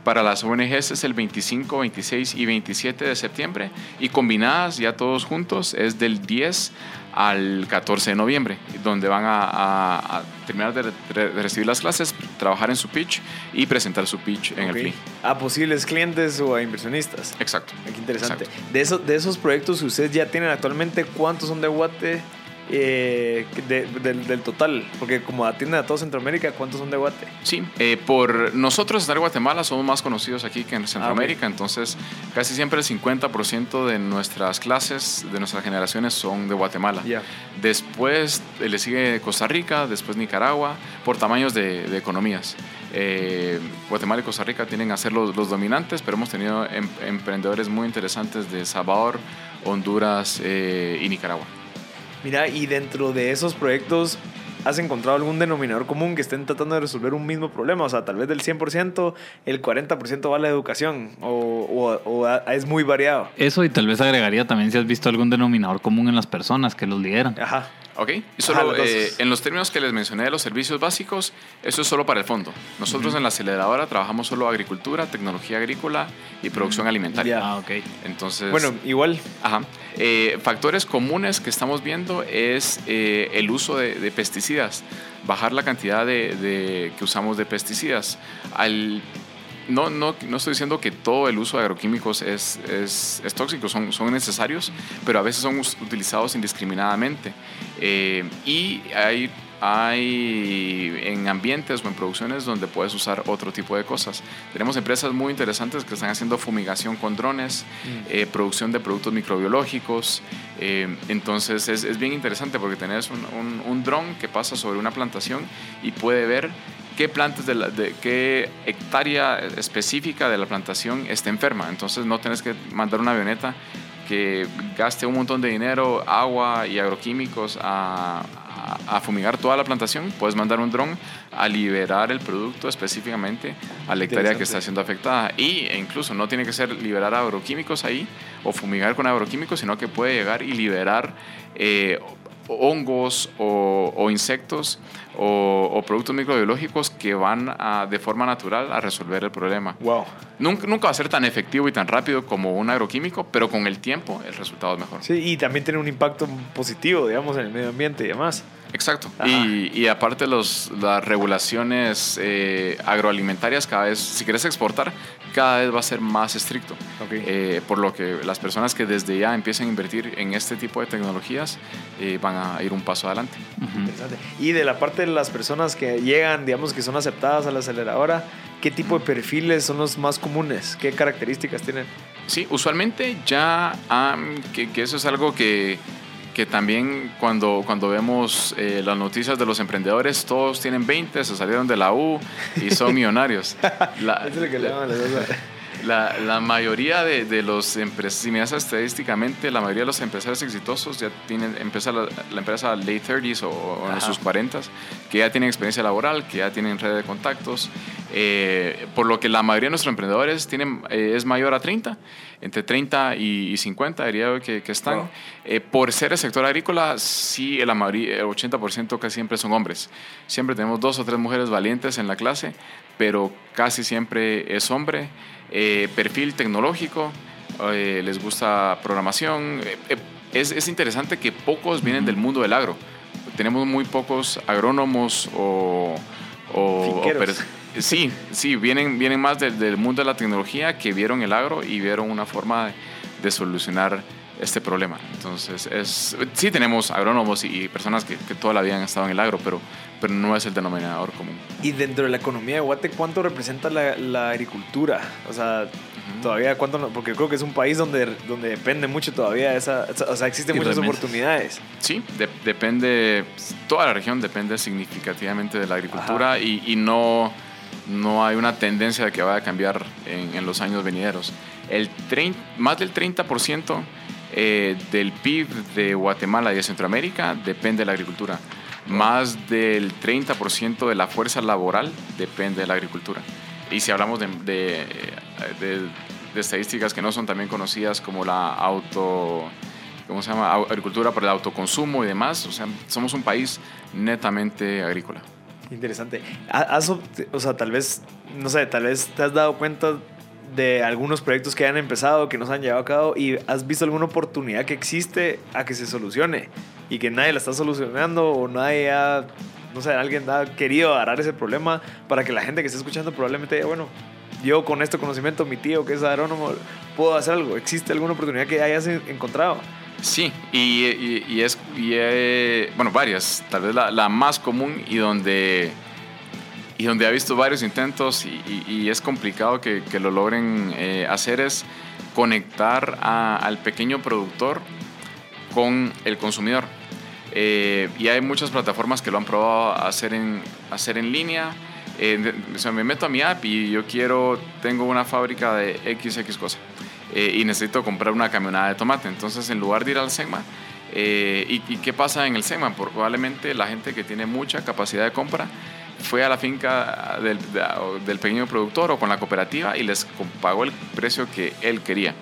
Para las ONGs es el 25, 26 y 27 de septiembre. Y combinadas ya todos juntos es del 10 al 14 de noviembre, donde van a, a, a terminar de, de, recibir las clases, trabajar en su pitch y presentar su pitch en el FLI. A posibles clientes o a inversionistas. Exacto. Qué interesante. Exacto. De, esos, de esos proyectos que ustedes ya tienen actualmente, ¿cuántos son de Guate eh, de- del, del total? Porque como atienden a todo Centroamérica, ¿cuántos son de Guate? Sí, eh, por nosotros estar en Guatemala somos más conocidos aquí que en Centroamérica, entonces casi siempre el 50% de nuestras clases, de nuestras generaciones son de Guatemala. Ya. Después eh, le sigue Costa Rica, después Nicaragua, por tamaños de, de economías. Eh, Guatemala y Costa Rica tienen a ser los, los dominantes, pero hemos tenido em- emprendedores muy interesantes de Salvador, Honduras eh, y Nicaragua. Mira, y dentro de esos proyectos, ¿has encontrado algún denominador común que estén tratando de resolver un mismo problema? O sea, tal vez del 100%, el 40% va a la educación o, o- o a- es muy variado. Eso y tal vez agregaría también si has visto algún denominador común en las personas que los lideran. Ajá. ¿Ok? Y solo eh, en los términos que les mencioné de los servicios básicos, eso es solo para el fondo. Nosotros en la aceleradora trabajamos solo agricultura, tecnología agrícola y producción alimentaria. Ah, ok. Entonces, Bueno, igual. Ajá. Eh, factores comunes que estamos viendo es eh, el uso de, de pesticidas, bajar la cantidad de, de- que usamos de pesticidas. Al, no, no, no estoy diciendo que todo el uso de agroquímicos es, es, es tóxico, son, son necesarios, pero a veces son utilizados indiscriminadamente. Eh, y hay, hay en ambientes o en producciones donde puedes usar otro tipo de cosas. Tenemos empresas muy interesantes que están haciendo fumigación con drones, eh, producción de productos microbiológicos. eh, entonces es, es bien interesante porque tenés un, un, un dron que pasa sobre una plantación y puede ver qué plantas de, la- de qué hectárea específica de la plantación está enferma. Entonces no tenés que mandar una avioneta que gaste un montón de dinero, agua y agroquímicos a, a- a fumigar toda la plantación. Puedes mandar un dron a liberar el producto específicamente a la hectárea que está siendo afectada. Y e incluso no tiene que ser liberar agroquímicos ahí o fumigar con agroquímicos, sino que puede llegar y liberar eh, hongos o, o insectos o, o productos microbiológicos que van a, de forma natural a resolver el problema. Wow. Nunca, nunca va a ser tan efectivo y tan rápido como un agroquímico, pero con el tiempo el resultado es mejor. Sí, y también tiene un impacto positivo, digamos, en el medio ambiente y demás. Exacto. Y, y aparte los, las regulaciones eh, agroalimentarias cada vez, si quieres exportar, cada vez va a ser más estricto. Ok. Eh, por lo que las personas que desde ya empiezan a invertir en este tipo de tecnologías eh, van a ir un paso adelante. Ujú. Interesante. Y de la parte de las personas que llegan, digamos, que son aceptadas a la aceleradora, ¿qué tipo de perfiles son los más comunes? ¿Qué características tienen? Sí, usualmente ya, han- que, que eso es algo que, que también cuando, cuando vemos eh, las noticias de los emprendedores, todos tienen 20, se salieron de la U y son [laughs] millonarios. La- Eso es lo que le llaman. La, la mayoría de, de los empresarios, si miras estadísticamente, la mayoría de los empresarios exitosos ya tienen, empieza la, la empresa late 30s o, o en sus 40s, que ya tienen experiencia laboral, que ya tienen red de contactos, eh, por lo que la mayoría de nuestros emprendedores tienen, eh, es mayor a 30, entre 30 y, y 50 diría yo que, que están. Wow. Eh, por ser el sector agrícola, sí, la mayoría, el 80% casi siempre son hombres. Siempre tenemos dos o tres mujeres valientes en la clase, pero casi siempre es hombre. Eh, perfil tecnológico, eh, les gusta programación. Eh, eh, es, es interesante que pocos vienen del mundo del agro. Tenemos muy pocos agrónomos o... o- sí, sí, vienen, vienen más del, del mundo de la tecnología que vieron el agro y vieron una forma de, de solucionar este problema. Entonces, es, sí tenemos agrónomos y personas que, que toda la vida han estado en el agro, pero, pero no es el denominador común. Y dentro de la economía de Guate, ¿cuánto representa la, la agricultura? O sea, todavía cuánto, no- porque creo que es un país donde, donde depende mucho todavía esa, o sea, existen Y muchas oportunidades. Sí, de- depende, toda la región depende significativamente de la agricultura y, y no, no hay una tendencia de que vaya a cambiar en, en los años venideros. El trein- más del 30% eh, del PIB de Guatemala y de Centroamérica depende de la agricultura. Más del 30% de la fuerza laboral depende de la agricultura. Y si hablamos de, de- de- de estadísticas que no son también conocidas como la auto... ¿Cómo se llama? Agricultura para el autoconsumo y demás. O sea, somos un país netamente agrícola. Interesante. Has o sea, tal vez, no sé, tal vez te has dado cuenta de algunos proyectos que han empezado, que no se han llevado a cabo y has visto alguna oportunidad que existe a que se solucione y que nadie la está solucionando o nadie ha, no sé, alguien ha querido agarrar ese problema para que la gente que esté escuchando probablemente diga, bueno, yo con este conocimiento, mi tío que es agrónomo, puedo hacer algo. ¿Existe alguna oportunidad que hayas en- encontrado? Sí, y, y- y es, y, eh, bueno, varias, tal vez la, la más común y donde, y donde ha visto varios intentos y, y- y es complicado que, que lo logren eh, hacer es conectar a- al pequeño productor con el consumidor. Eh, y hay muchas plataformas que lo han probado hacer en, hacer en línea. Eh, o sea, me meto a mi app y yo quiero, tengo una fábrica de XX cosa eh, y necesito comprar una camionada de tomate. Entonces, en lugar de ir al SEGMA, eh, y, y qué pasa en el SEGMA? Probablemente la gente que tiene mucha capacidad de compra fue a la finca del, de- del pequeño productor o con la cooperativa y les pagó el precio que él quería.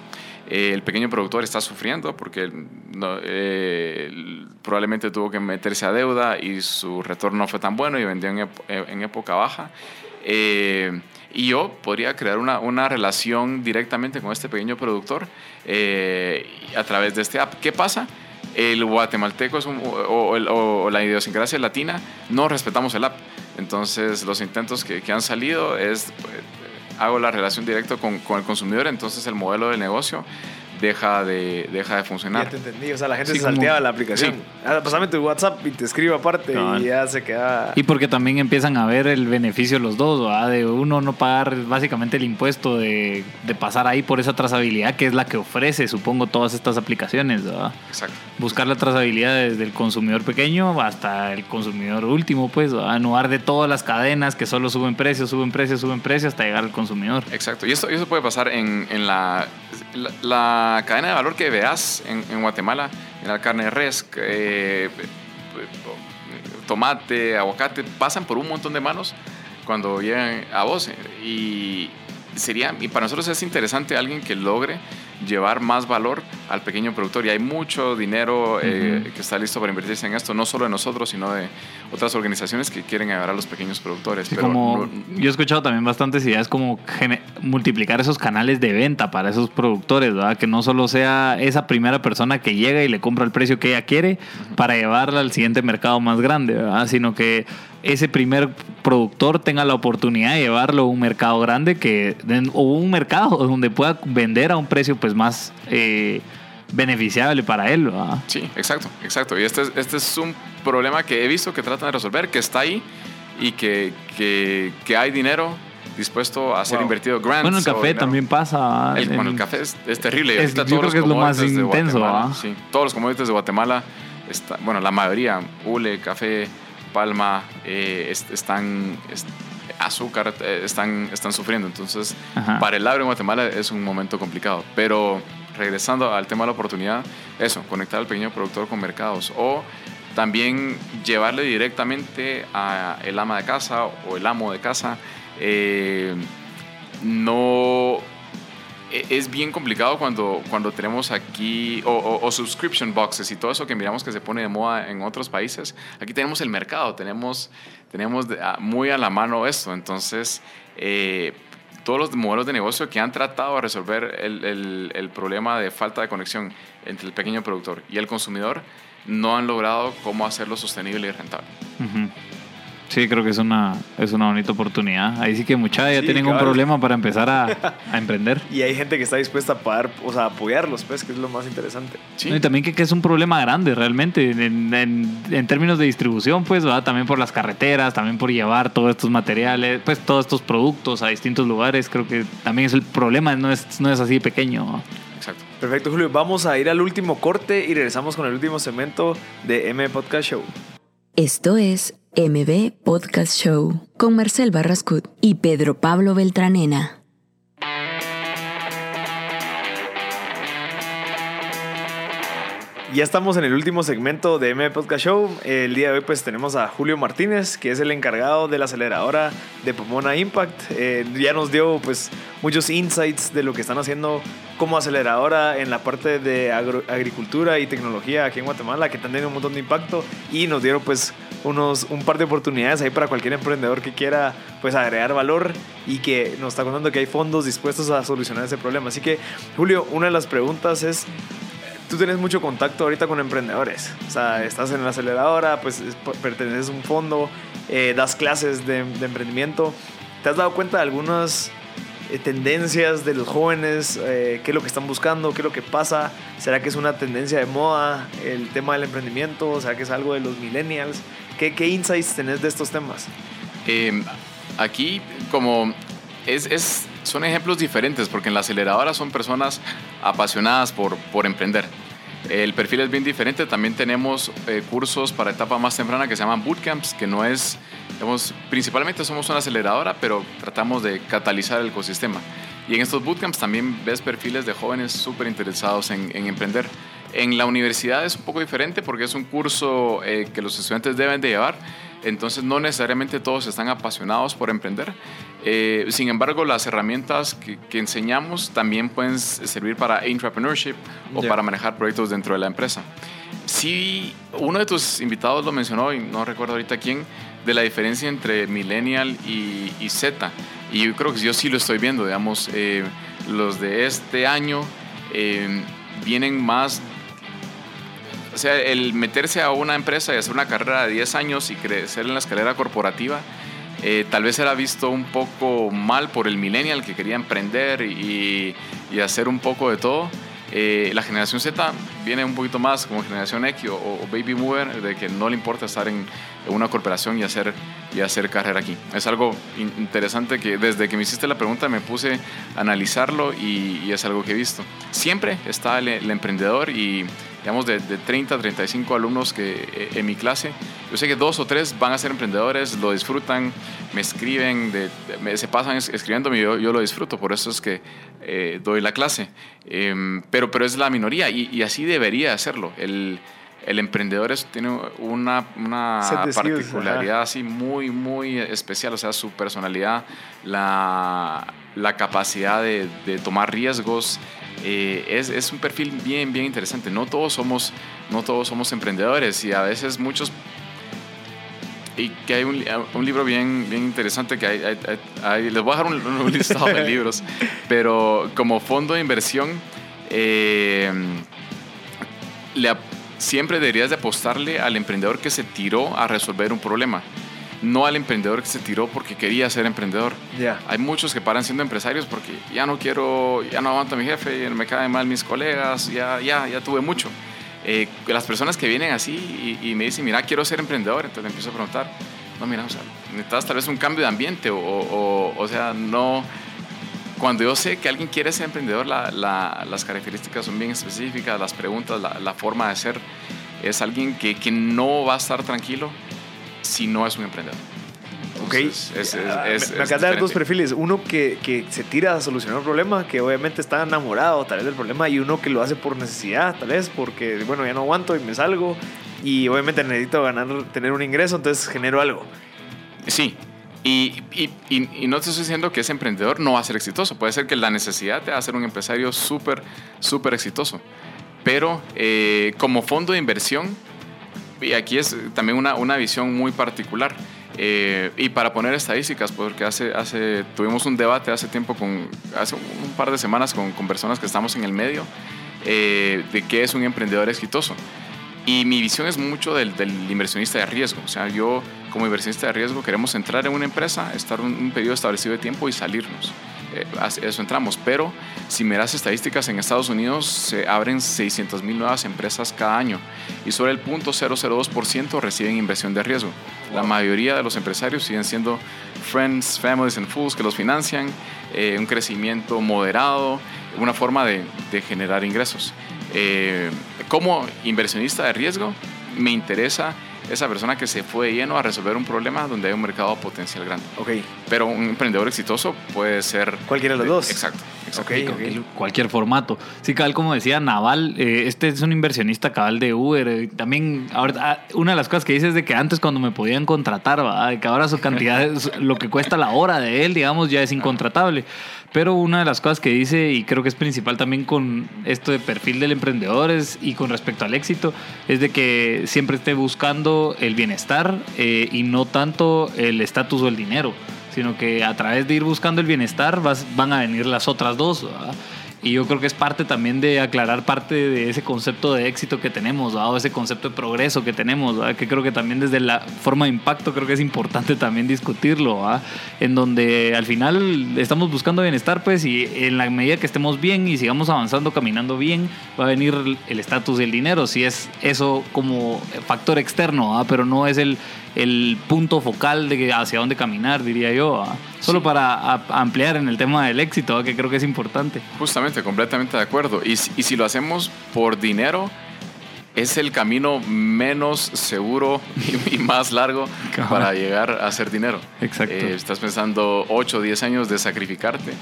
Eh, el pequeño productor está sufriendo porque no, eh, probablemente tuvo que meterse a deuda y su retorno no fue tan bueno y vendió en, ep- en época baja. Eh, y yo podría crear una, una relación directamente con este pequeño productor eh, a través de este app. ¿Qué pasa? El guatemalteco es un- o, o- o la idiosincrasia latina, no respetamos el app. Entonces, los intentos que, han salido es, pues, hago la relación directa con, con el consumidor, entonces el modelo de negocio deja de, deja de funcionar. Ya te entendí. O sea, la gente Sí, se como- salteaba la aplicación. Sí. Ah, Pásame tu WhatsApp y te escribo aparte y ya se queda. Y porque también empiezan a ver el beneficio los dos, ¿verdad? De uno no pagar básicamente el impuesto de, de pasar ahí por esa trazabilidad que es la que ofrece, supongo, todas estas aplicaciones, ¿verdad? Exacto. Buscar la trazabilidad desde el consumidor pequeño hasta el consumidor último, pues, ¿verdad? en lugar de todas las cadenas que solo suben precios, suben precios, suben precios hasta llegar al consumidor. Exacto. Y esto, y eso puede pasar en, en la, la, la cadena de valor que veas en, en Guatemala, en la carne de res, eh, tomate, aguacate, pasan por un montón de manos cuando llegan a vos. Y sería, y para nosotros es interesante alguien que logre llevar más valor al pequeño productor. Y hay mucho dinero eh, que está listo para invertirse en esto, no solo de nosotros, sino de otras organizaciones que quieren ayudar a los pequeños productores. Sí, Pero como, no- yo he escuchado también bastantes ideas como multiplicar esos canales de venta para esos productores, ¿verdad? Que no solo sea esa primera persona que llega y le compra el precio que ella quiere para llevarla al siguiente mercado más grande, ¿verdad? Sino que ese primer productor tenga la oportunidad de llevarlo a un mercado grande que o un mercado donde pueda vender a un precio pues más eh, beneficiable para él, ¿verdad? Sí, exacto, exacto. Y este es, este es un problema que he visto que tratan de resolver, que está ahí y que, que, que hay dinero dispuesto a ser Wow. invertido. Grants Bueno, el café también pasa. El, bueno, el café es, es terrible. Es- yo todos creo los que es lo más intenso, todos los commodities de Guatemala, está, bueno, la mayoría, hule, café, palma, eh, est- están, est- azúcar, eh, están, están sufriendo. Entonces, Ajá. para el agro en Guatemala es un momento complicado. Pero regresando al tema de la oportunidad, eso, conectar al pequeño productor con mercados o también llevarle directamente a el ama de casa o el amo de casa. eh, no es bien complicado cuando, cuando tenemos aquí, o, o- o subscription boxes y todo eso que miramos que se pone de moda en otros países. Aquí tenemos el mercado, tenemos, tenemos muy a la mano esto. Entonces, eh, todos los modelos de negocio que han tratado de resolver el, el- el problema de falta de conexión entre el pequeño productor y el consumidor no han logrado cómo hacerlo sostenible y rentable. Ujú. Sí, creo que es una, es una bonita oportunidad. Ahí sí que muchachos ya Sí, tienen un problema para empezar a, [laughs] a emprender. Y hay gente que está dispuesta a pagar, o sea, apoyarlos, pues, que es lo más interesante. Sí. No, y también que, que es un problema grande realmente en, en- en términos de distribución, pues, ¿verdad? también por las carreteras, también por llevar todos estos materiales, pues todos estos productos a distintos lugares. Creo que también es el problema, no es, no es así pequeño. Exacto. Perfecto, Julio. Vamos a ir al último corte y regresamos con el último segmento de M Podcast Show. Esto es MB Podcast Show con Marcel Barrascut y Pedro Pablo Beltranena. Ya estamos en el último segmento de M Podcast Show. El día de hoy pues tenemos a Julio Martínez, que es el encargado de la aceleradora de Pomona Impact. Eh, ya nos dio pues muchos insights de lo que están haciendo como aceleradora en la parte de agro- agricultura y tecnología aquí en Guatemala, que están teniendo un montón de impacto y nos dieron pues unos, un par de oportunidades ahí para cualquier emprendedor que quiera pues agregar valor y que nos está contando que hay fondos dispuestos a solucionar ese problema. Así que Julio, una de las preguntas es tú tienes mucho contacto ahorita con emprendedores. O sea, estás en la aceleradora, pues es- perteneces a un fondo, eh, das clases de, de emprendimiento. ¿Te has dado cuenta de algunas eh, tendencias de los jóvenes? Eh, ¿Qué es lo que están buscando? ¿Qué es lo que pasa? ¿Será que es una tendencia de moda el tema del emprendimiento? ¿Será que es algo de los millennials? ¿Qué, qué insights tenés de estos temas? Eh, aquí, como es, es- son ejemplos diferentes, porque en la aceleradora son personas apasionadas por, por emprender. El perfil es bien diferente. También tenemos eh, cursos para etapa más temprana que se llaman bootcamps, que no es, digamos, principalmente somos una aceleradora, pero tratamos de catalizar el ecosistema. Y en estos bootcamps también ves perfiles de jóvenes súper interesados en, en emprender. En la universidad es un poco diferente porque es un curso eh, que los estudiantes deben de llevar, entonces no necesariamente todos están apasionados por emprender. Eh, sin embargo, las herramientas que, que enseñamos también pueden servir para intrapreneurship o para manejar proyectos dentro de la empresa. Sí, uno de tus invitados lo mencionó, y no recuerdo ahorita quién, de la diferencia entre millennial y, y Z. Y yo creo que yo sí lo estoy viendo, digamos, eh, los de este año eh, vienen más... O sea, el meterse a una empresa y hacer una carrera de 10 años y crecer en la escalera corporativa, eh, tal vez era visto un poco mal por el millennial que quería emprender y, hacer un poco de todo. Eh, la generación Z viene un poquito más como generación X o, baby mover, de que no le importa estar en, una corporación y hacer, y hacer carrera aquí. Es algo in- interesante que desde que me hiciste la pregunta me puse a analizarlo y, es algo que he visto. Siempre está el emprendedor y digamos de, de 30 a 35 alumnos que eh, en mi clase, yo sé que dos o tres van a ser emprendedores, lo disfrutan, me escriben, de- de- me- se pasan es- escribiéndome y yo, yo lo disfruto, por eso es que eh, doy la clase. Em, pero, pero es la minoría y, y así debería hacerlo. El, el emprendedor es- tiene una, una particularidad así muy, muy especial, o sea, su personalidad, la, la capacidad de, de tomar riesgos. eh, es, es un perfil bien, bien interesante. No todos somos, no todos somos emprendedores y a veces muchos y que hay un, un libro bien, bien interesante que hay, hay- hay- hay- les voy a dejar un, un listado de [laughs] libros, pero como fondo de inversión, eh, le siempre deberías de apostarle al emprendedor que se tiró a resolver un problema, no al emprendedor que se tiró porque quería ser emprendedor. Hay muchos que paran siendo empresarios porque ya no quiero, ya no aguanto a mi jefe, me caen mal mis colegas, ya, ya, ya tuve mucho. Eh, las personas que vienen así y, y me dicen, mira, quiero ser emprendedor, entonces le empiezo a preguntar, no, mira, o sea, necesitas tal vez un cambio de ambiente o, o, o sea, no... Cuando yo sé que alguien quiere ser emprendedor, la- la- las características son bien específicas, las preguntas, la, la forma de ser, es alguien que, que no va a estar tranquilo si no es un emprendedor. Ok. Entonces, es- es- Ah, es- me me es de dar dos perfiles. Uno que, que se tira a solucionar un problema, que obviamente está enamorado tal vez del problema, y uno que lo hace por necesidad, tal vez, porque, bueno, ya no aguanto y me salgo, y obviamente necesito ganar, tener un ingreso, entonces genero algo. Sí. Y, y, y- y no te estoy diciendo que ese emprendedor no va a ser exitoso. Puede ser que la necesidad te va a hacer un empresario súper, súper exitoso. Pero eh, como fondo de inversión, y aquí es también una, una visión muy particular. eh, y para poner estadísticas, porque hace, hace, tuvimos un debate hace tiempo, con, hace un par de semanas con, con personas que estamos en el medio, eh, de qué es un emprendedor exitoso. Y mi visión es mucho del, del inversionista de riesgo. O sea, yo como inversionista de riesgo queremos entrar en una empresa, estar un, un periodo establecido de tiempo y salirnos. Eh, a eso entramos. Pero si miras estadísticas, en Estados Unidos se abren 600 mil nuevas empresas cada año y solo el 0.002% reciben inversión de riesgo. La mayoría de los empresarios siguen siendo friends, families and fools que los financian, eh, un crecimiento moderado, una forma de, de generar ingresos. Eh, como inversionista de riesgo, me interesa esa persona que se fue lleno a resolver un problema donde hay un mercado potencial grande. Ok. Pero un emprendedor exitoso puede ser... Cualquiera de los dos. Exacto. exacto. Ok, ok. Cualquier, cualquier formato. Sí, cabal, como decía Naval, eh, este es un inversionista cabal de Uber. eh, también, ahora, ah, una de las cosas que dice es de que antes cuando me podían contratar, que ahora su cantidad, lo que cuesta la hora de él, digamos, ya es incontratable. Pero una de las cosas que dice, y creo que es principal también con esto de perfil del emprendedor y con respecto al éxito, es de que siempre esté buscando el bienestar eh, y no tanto el estatus o el dinero sino que a través de ir buscando el bienestar vas- van a venir las otras dos. Y yo creo que es parte también de aclarar parte de ese concepto de éxito que tenemos, ¿verdad? o ese concepto de progreso que tenemos, ¿verdad? que creo que también desde la forma de impacto creo que es importante también discutirlo, en donde al final estamos buscando bienestar, pues, y en la medida que estemos bien y sigamos avanzando, caminando bien, va a venir el estatus y el dinero, si es eso como factor externo, pero no es el, el punto focal de hacia dónde caminar, diría yo. ¿ah? Solo Sí. para a- ampliar en el tema del éxito, ¿ah? que creo que es importante. Justamente, completamente de acuerdo. Y, si- y si lo hacemos por dinero, es el camino menos seguro [laughs] y, más largo para llegar a hacer dinero. Exacto. Eh, estás pensando 8 o 10 años de sacrificarte.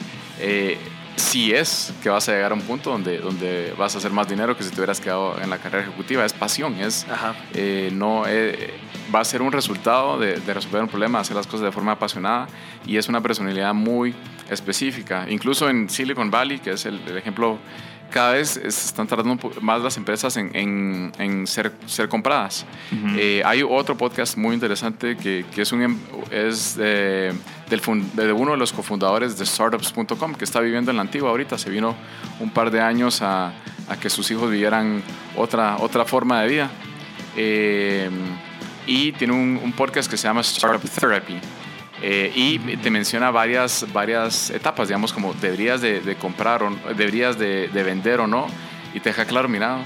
Eh, si es que vas a llegar a un punto donde, donde vas a hacer más dinero que si te hubieras quedado en la carrera ejecutiva, es pasión, es, Ajá. eh, no, eh, va a ser un resultado de, de resolver un problema, hacer las cosas de forma apasionada y es una personalidad muy específica. Incluso en Silicon Valley, que es el, el ejemplo, cada vez se están tardando más las empresas en, en- en ser, ser compradas. Ujú. Eh, hay otro podcast muy interesante que, que es, un, em- es eh, del fun- de uno de los cofundadores de startups.com que está viviendo en la antigua ahorita. Se vino un par de años a, a que sus hijos vivieran otra, otra forma de vida. Eh, y tiene un, un podcast que se llama Startup Therapy. Eh, y te menciona varias, varias etapas, digamos, como deberías de, de comprar o deberías de, de vender o no. Y te deja claro, mira,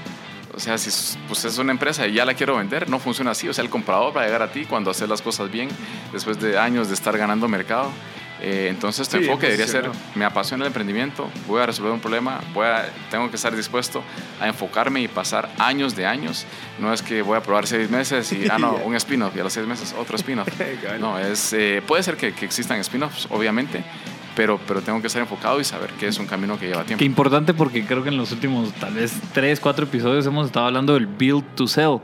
o sea, si es, pues es una empresa y ya la quiero vender, no funciona así. O sea, el comprador va a llegar a ti cuando haces las cosas bien, después de años de estar ganando mercado. Eh, entonces tu Sí, enfoque debería ser, me apasiona el emprendimiento, voy a resolver un problema, voy a, tengo que estar dispuesto a enfocarme y pasar años de años. No es que voy a probar seis meses y, ah, no, [laughs] un spin-off y a los seis meses otro spin-off. [laughs] No, es, eh, puede ser que, que existan spin-offs, obviamente, pero, pero tengo que estar enfocado y saber que es un camino que lleva tiempo. Qué importante porque creo que en los últimos tal vez tres, cuatro episodios hemos estado hablando del build to sell.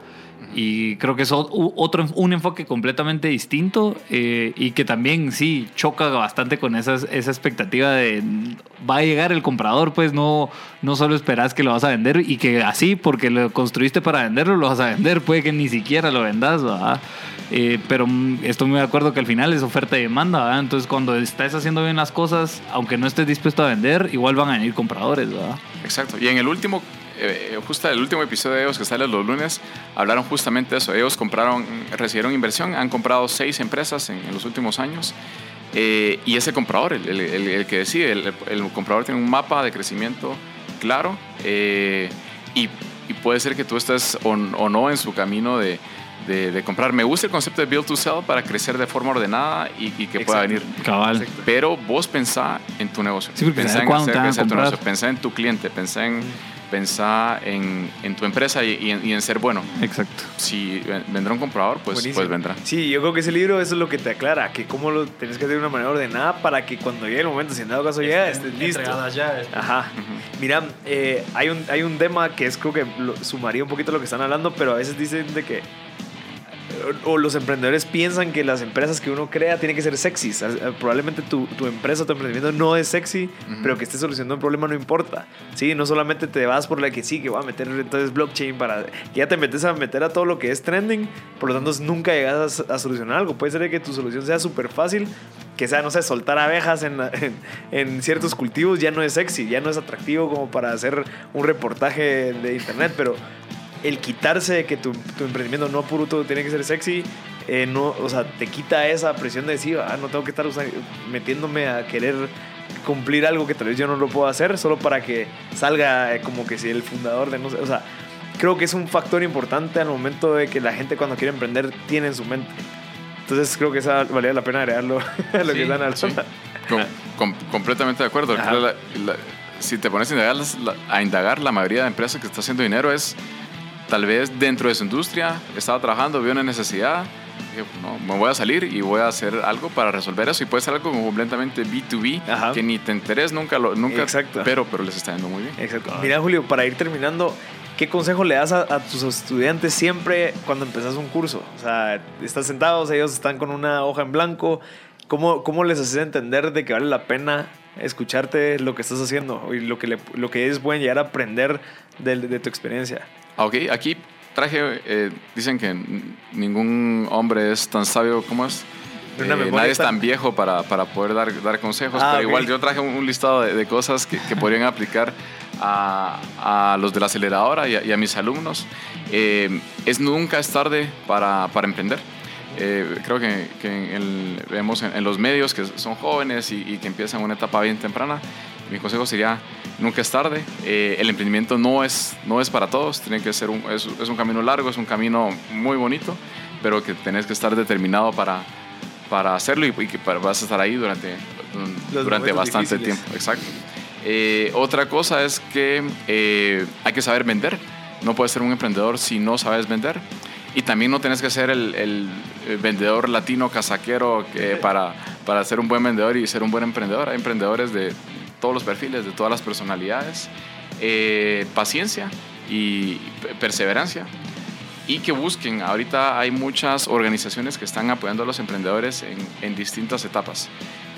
Y creo que es otro, un enfoque completamente distinto eh, y que también sí choca bastante con esas, esa expectativa de va a llegar el comprador, pues no, no solo esperas que lo vas a vender y que así porque lo construiste para venderlo, lo vas a vender, puede que ni siquiera lo vendas, ¿verdad? Eh, pero mm, estoy muy de acuerdo que al final es oferta y demanda, ¿verdad? Entonces cuando estás haciendo bien las cosas, aunque no estés dispuesto a vender, igual van a venir compradores, ¿verdad? Exacto. Y en el último, eh, justo el último episodio de ellos que sale los lunes, hablaron justamente de eso. Ellos compraron, recibieron inversión, han comprado seis empresas en, en los últimos años. eh, y comprador, el, el- el- el que decide, el, comprador tiene un mapa de crecimiento claro eh, y, y puede ser que tú estés o, o no en su camino de, de- de comprar. Me gusta el concepto de build to sell para crecer de forma ordenada y, y que pueda venir. Cabal. Exacto. Pero vos pensá en tu negocio. Sí, pensá en hacer a crecer tu negocio. Pensá en tu cliente, pensá en, pensá en, en tu empresa y, y en, y en ser bueno. Exacto. Si ven- vendrá un comprador, pues, Buenísimo. pues vendrá. Sí, yo creo que ese libro eso es lo que te aclara, que cómo lo tenés que hacer de una manera ordenada para que cuando llegue el momento, si en dado caso llega, estés listo. Ajá. Mira, eh, hay, un, hay un tema que es creo que lo- sumaría un poquito lo que están hablando, pero a veces dicen de que o los emprendedores piensan que las empresas que uno crea tienen que ser sexys. Al- Probablemente tu, tu empresa, tu emprendimiento no es sexy, Ujú. pero que esté solucionando un problema no importa. Sí, no solamente te vas por la que sí, que voy a meter entonces blockchain para que ya te metes a meter a todo lo que es trending, por lo tanto nunca llegas a, a solucionar algo. Puede ser que tu solución sea súper fácil, que sea, no sé, soltar abejas en, la- [laughs] en, en ciertos cultivos ya no es sexy, ya no es atractivo como para hacer un reportaje de internet, pero el quitarse de que tu, tu emprendimiento no puro todo tiene que ser sexy, eh, no, o sea, te quita esa presión de decir, ah, no tengo que estar usando- metiéndome a querer cumplir algo que tal vez yo no lo puedo hacer solo para que salga eh, como que si el fundador de no sé, o sea, creo que es un factor importante al momento de que la gente cuando quiere emprender tiene en su mente. Entonces creo que esa valía la pena agregarlo a lo Sí, que están hablando. sí. Com- com- completamente de acuerdo. La- la- si te pones a indagar, la, a indagar, la mayoría de empresas que está haciendo dinero es tal vez dentro de su industria, estaba trabajando, vio una necesidad, dije, no, me voy a salir y voy a hacer algo para resolver eso. Y puede ser algo como completamente B2B, Ajá. que ni te interesa nunca, lo, nunca Exacto. pero, pero les está yendo muy bien. Exacto. Mira, Julio, para ir terminando, ¿qué consejo le das a, a tus estudiantes siempre cuando empezás un curso? O sea, estás sentados, ellos están con una hoja en blanco. ¿Cómo, cómo les haces entender de que vale la pena escucharte lo que estás haciendo y lo que, le- lo que ellos pueden llegar a aprender de, de tu experiencia? Ah, Ok, aquí traje, eh, dicen que ningún hombre es tan sabio como es. Eh, nadie es tan- viejo para, para poder dar, dar consejos, Ah, pero igual yo traje un, un listado de, de cosas que, que podrían [laughs] aplicar a, a los de la aceleradora y a, y a mis alumnos. Eh, es nunca es tarde para, para emprender. Eh, creo que, que en el- vemos en, en los medios que son jóvenes y, y que empiezan una etapa bien temprana. Mi consejo sería, nunca es tarde. Eh, el emprendimiento no es, no es para todos, tiene que ser un, es, es un camino largo, es un camino muy bonito, pero que tenés que estar determinado para, para hacerlo y, y que para- vas a estar ahí durante, Los durante bastante difíciles. tiempo. Exacto. Eh, otra cosa es que eh, hay que saber vender. No puedes ser un emprendedor si no sabes vender. Y también no tienes que ser el, el, vendedor latino casaquero que [laughs] para, para ser un buen vendedor y ser un buen emprendedor. Hay emprendedores de todos los perfiles, de todas las personalidades. Eh, paciencia y pe- perseverancia. Y que busquen. Ahorita hay muchas organizaciones que están apoyando a los emprendedores en, en distintas etapas.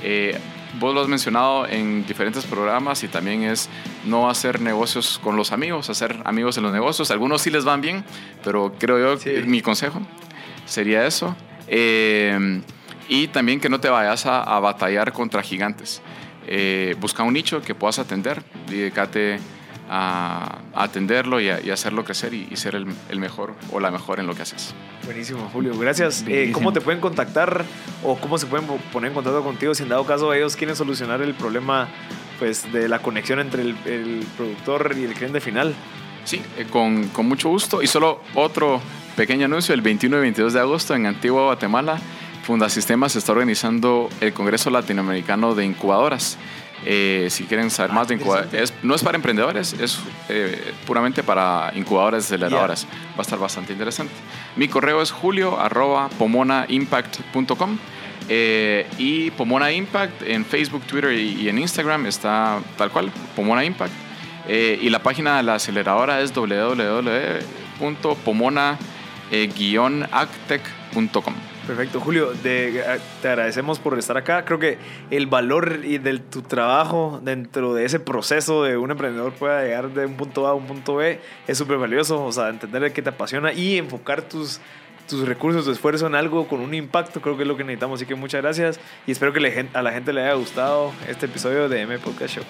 Eh, vos lo has mencionado en diferentes programas y también es no hacer negocios con los amigos, hacer amigos en los negocios. Algunos sí les van bien, pero creo yo que Sí. mi consejo sería eso. Eh, y también que no te vayas a, a batallar contra gigantes. Eh, busca un nicho que puedas atender, dedícate a, a atenderlo y, a, y hacerlo crecer y, y ser el, el mejor o la mejor en lo que haces. Buenísimo, Julio. Gracias. Eh. ¿Cómo te pueden contactar o cómo se pueden poner en contacto contigo si en dado caso ellos quieren solucionar el problema pues, de la conexión entre el, el productor y el cliente final? Sí, eh, con, con mucho gusto. Y solo otro pequeño anuncio, el 21 y 22 de agosto en Antigua Guatemala, Fundasistemas está organizando el Congreso Latinoamericano de Incubadoras. Eh, si quieren saber Ah, más de incubadoras, no es para emprendedores, es eh, puramente para incubadoras aceleradoras. Va a estar bastante interesante. Mi correo es julio arroba pomonaImpact.com eh, y Pomona Impact en Facebook, Twitter y, y en Instagram está tal cual, Pomona Impact. Eh, y la página de la aceleradora es www.pomona-actec.com. Perfecto, Julio, eh, te agradecemos por estar acá. Creo que el valor y de tu trabajo dentro de ese proceso de un emprendedor pueda llegar de un punto A a un punto B es súper valioso. O sea, entender qué te apasiona y enfocar tus, tus recursos, tu esfuerzo en algo con un impacto, creo que es lo que necesitamos. Así que muchas gracias y espero que a la gente le haya gustado este episodio de M Podcast Show.